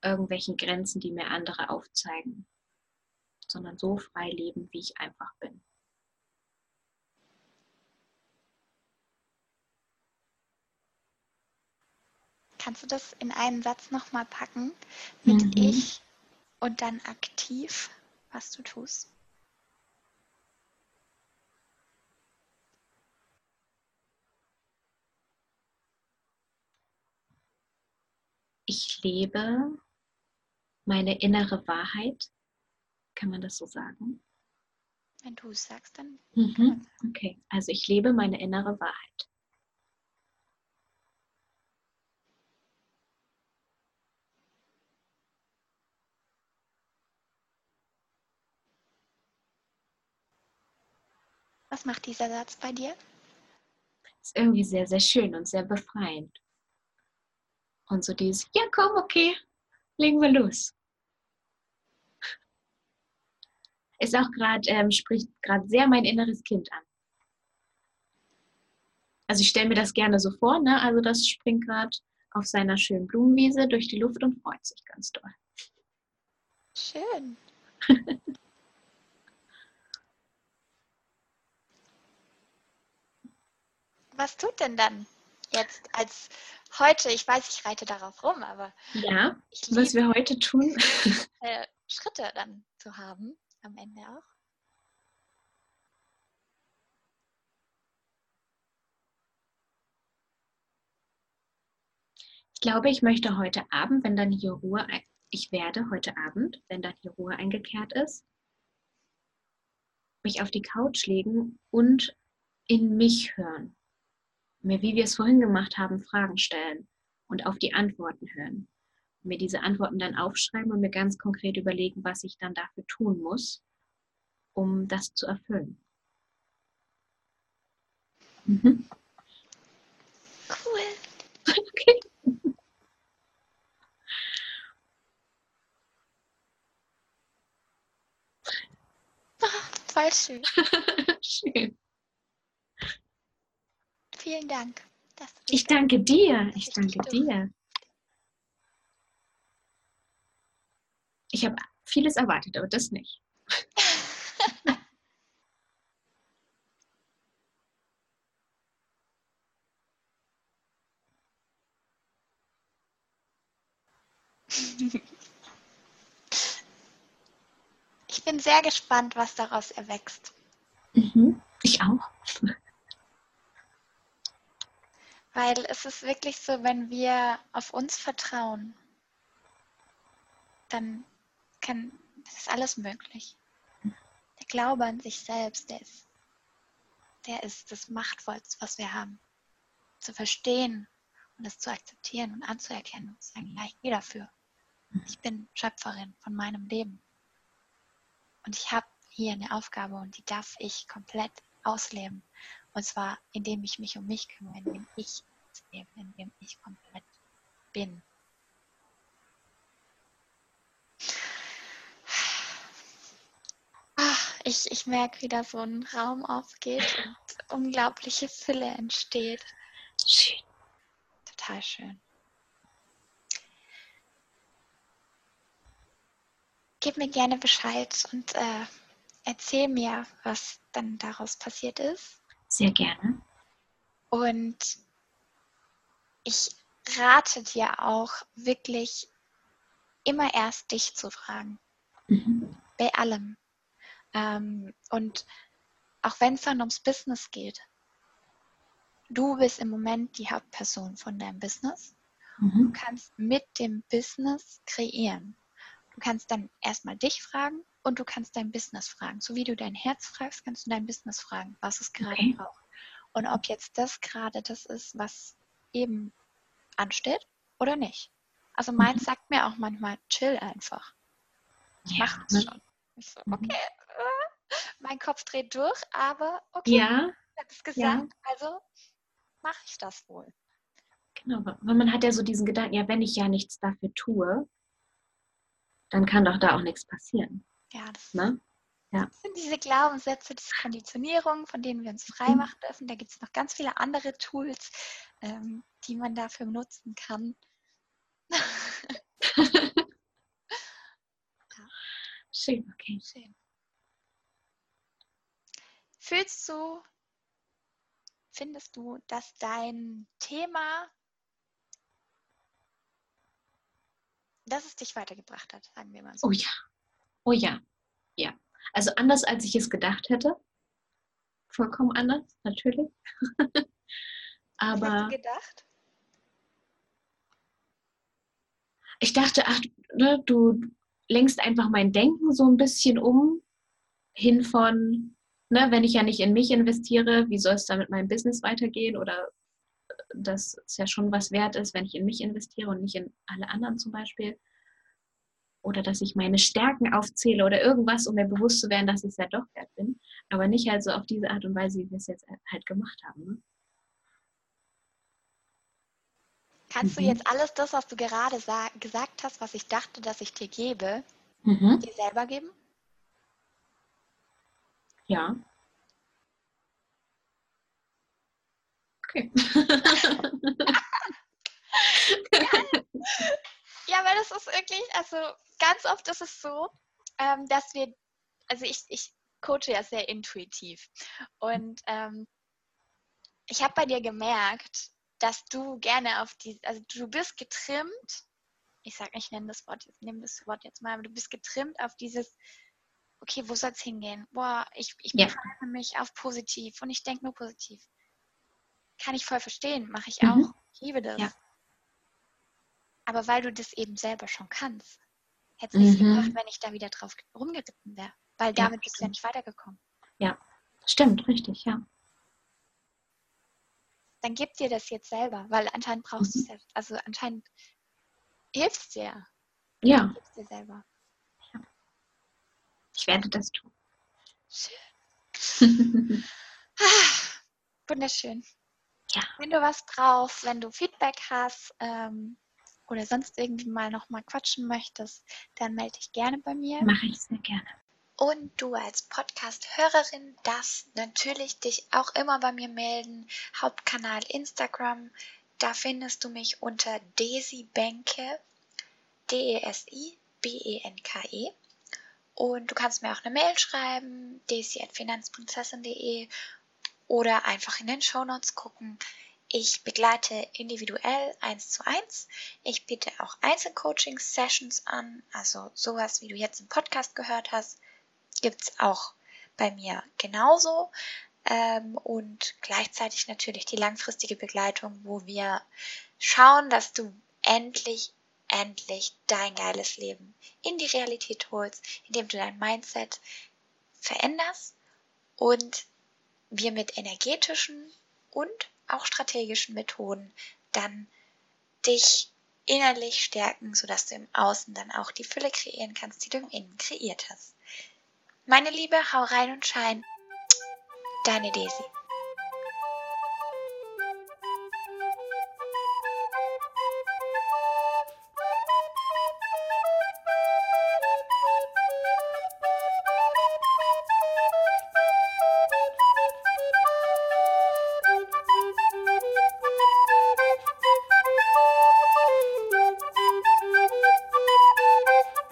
irgendwelchen Grenzen, die mir andere aufzeigen sondern so frei leben, wie ich einfach bin. Kannst du das in einen Satz nochmal packen mit mhm. ich und dann aktiv, was du tust? Ich lebe meine innere Wahrheit kann man das so sagen? Wenn du es sagst, dann. Mhm. Okay, also ich lebe meine innere Wahrheit. Was macht dieser Satz bei dir? Ist irgendwie sehr, sehr schön und sehr befreiend. Und so dieses, ja komm, okay, legen wir los. ist auch gerade, ähm, spricht gerade sehr mein inneres Kind an. Also ich stelle mir das gerne so vor, ne? Also das springt gerade auf seiner schönen Blumenwiese durch die Luft und freut sich ganz doll. Schön. *laughs* Was tut denn dann jetzt als heute? Ich weiß, ich reite darauf rum, aber ja, was wir heute tun, *laughs* äh, Schritte dann zu haben am Ende auch? Ich glaube, ich möchte heute Abend, wenn dann hier Ruhe, ich werde heute Abend, wenn dann hier Ruhe eingekehrt ist, mich auf die Couch legen und in mich hören. Mir, wie wir es vorhin gemacht haben, Fragen stellen und auf die Antworten hören mir diese Antworten dann aufschreiben und mir ganz konkret überlegen, was ich dann dafür tun muss, um das zu erfüllen. Mhm. Cool. Okay. Ah, voll *laughs* schön. schön. Vielen Dank. ich danke dir. Ich danke dir. Ich habe vieles erwartet, aber das nicht. Ich bin sehr gespannt, was daraus erwächst. Mhm, ich auch. Weil es ist wirklich so, wenn wir auf uns vertrauen, dann kann, ist alles möglich. Der Glaube an sich selbst, der ist, der ist das Machtvollste, was wir haben. Zu verstehen und es zu akzeptieren und anzuerkennen und zu sagen, ja, ich gehe dafür. Ich bin Schöpferin von meinem Leben. Und ich habe hier eine Aufgabe und die darf ich komplett ausleben. Und zwar, indem ich mich um mich kümmere, indem ich lebe, indem ich komplett bin. Ach, ich, ich merke, wie da so ein Raum aufgeht und unglaubliche Fülle entsteht. Schön. Total schön. Gib mir gerne Bescheid und äh, erzähl mir, was dann daraus passiert ist. Sehr gerne. Und ich rate dir auch wirklich immer erst dich zu fragen. Mhm. Bei allem. Ähm, und auch wenn es dann ums Business geht, du bist im Moment die Hauptperson von deinem Business. Mhm. Du kannst mit dem Business kreieren. Du kannst dann erstmal dich fragen und du kannst dein Business fragen. So wie du dein Herz fragst, kannst du dein Business fragen, was es gerade okay. braucht. Und ob jetzt das gerade das ist, was eben ansteht oder nicht. Also meins mhm. sagt mir auch manchmal, chill einfach. Ich ja. mache das schon. Ich so, mhm. okay, äh, mein Kopf dreht durch, aber okay, ja. ich habe es gesagt, ja. also mache ich das wohl. Genau, weil man hat ja so diesen Gedanken, ja, wenn ich ja nichts dafür tue, dann kann doch da auch nichts passieren. Ja, das ne? Ja. sind diese Glaubenssätze, diese Konditionierung, von denen wir uns frei mhm. machen dürfen. Da gibt es noch ganz viele andere Tools, ähm, die man dafür nutzen kann. *laughs* ja. Schön, okay. Schön. Fühlst du, findest du, dass dein Thema dass es dich weitergebracht hat, sagen wir mal so. Oh ja, oh ja, ja. Also anders, als ich es gedacht hätte. Vollkommen anders, natürlich. *laughs* Aber. Was hast du gedacht? Ich dachte, ach, ne, du lenkst einfach mein Denken so ein bisschen um, hin von, ne, wenn ich ja nicht in mich investiere, wie soll es da mit meinem Business weitergehen? Oder dass es ja schon was wert ist, wenn ich in mich investiere und nicht in alle anderen zum Beispiel. Oder dass ich meine Stärken aufzähle oder irgendwas, um mir bewusst zu werden, dass ich es ja doch wert bin. Aber nicht halt so auf diese Art und Weise, wie wir es jetzt halt gemacht haben. Ne? Kannst mhm. du jetzt alles das, was du gerade gesagt hast, was ich dachte, dass ich dir gebe, mhm. dir selber geben? Ja. Okay. *laughs* *laughs* *laughs* ja. weil das ist wirklich, also ganz oft ist es so, ähm, dass wir, also ich, ich coache ja sehr intuitiv und ähm, ich habe bei dir gemerkt, dass du gerne auf die, also du bist getrimmt, ich sage, ich nenne das Wort, ich nehme das Wort jetzt mal, aber du bist getrimmt auf dieses, okay, wo soll es hingehen? Boah, ich, ich ja. mich auf positiv und ich denke nur positiv kann ich voll verstehen, mache ich mhm. auch. Ich liebe das. Ja. Aber weil du das eben selber schon kannst, hätte es nicht mhm. gebracht, wenn ich da wieder drauf rumgeritten wäre. Weil damit ja, bist du ja nicht weitergekommen. Ja, stimmt, richtig, ja. Dann gib dir das jetzt selber, weil anscheinend brauchst mhm. du es ja. Also anscheinend hilft es dir. Ja. Hilfst dir selber. Ja. Ich werde das tun. Schön. *laughs* ah, wunderschön. Ja. Wenn du was brauchst, wenn du Feedback hast ähm, oder sonst irgendwie mal nochmal quatschen möchtest, dann melde dich gerne bei mir. Mache ich sehr gerne. Und du als Podcast-Hörerin darfst natürlich dich auch immer bei mir melden. Hauptkanal Instagram, da findest du mich unter Desi Benke, D-E-S-I-B-E-N-K-E. -E. Und du kannst mir auch eine Mail schreiben, desi.finanzprinzessin.de oder einfach in den Shownotes gucken. Ich begleite individuell eins zu eins. Ich biete auch Einzelcoaching-Sessions an, also sowas, wie du jetzt im Podcast gehört hast, gibt's auch bei mir genauso. Ähm, und gleichzeitig natürlich die langfristige Begleitung, wo wir schauen, dass du endlich, endlich dein geiles Leben in die Realität holst, indem du dein Mindset veränderst und wir mit energetischen und auch strategischen Methoden dann dich innerlich stärken, sodass du im Außen dann auch die Fülle kreieren kannst, die du im Innen kreiert hast. Meine Liebe, hau rein und schein. Deine Daisy.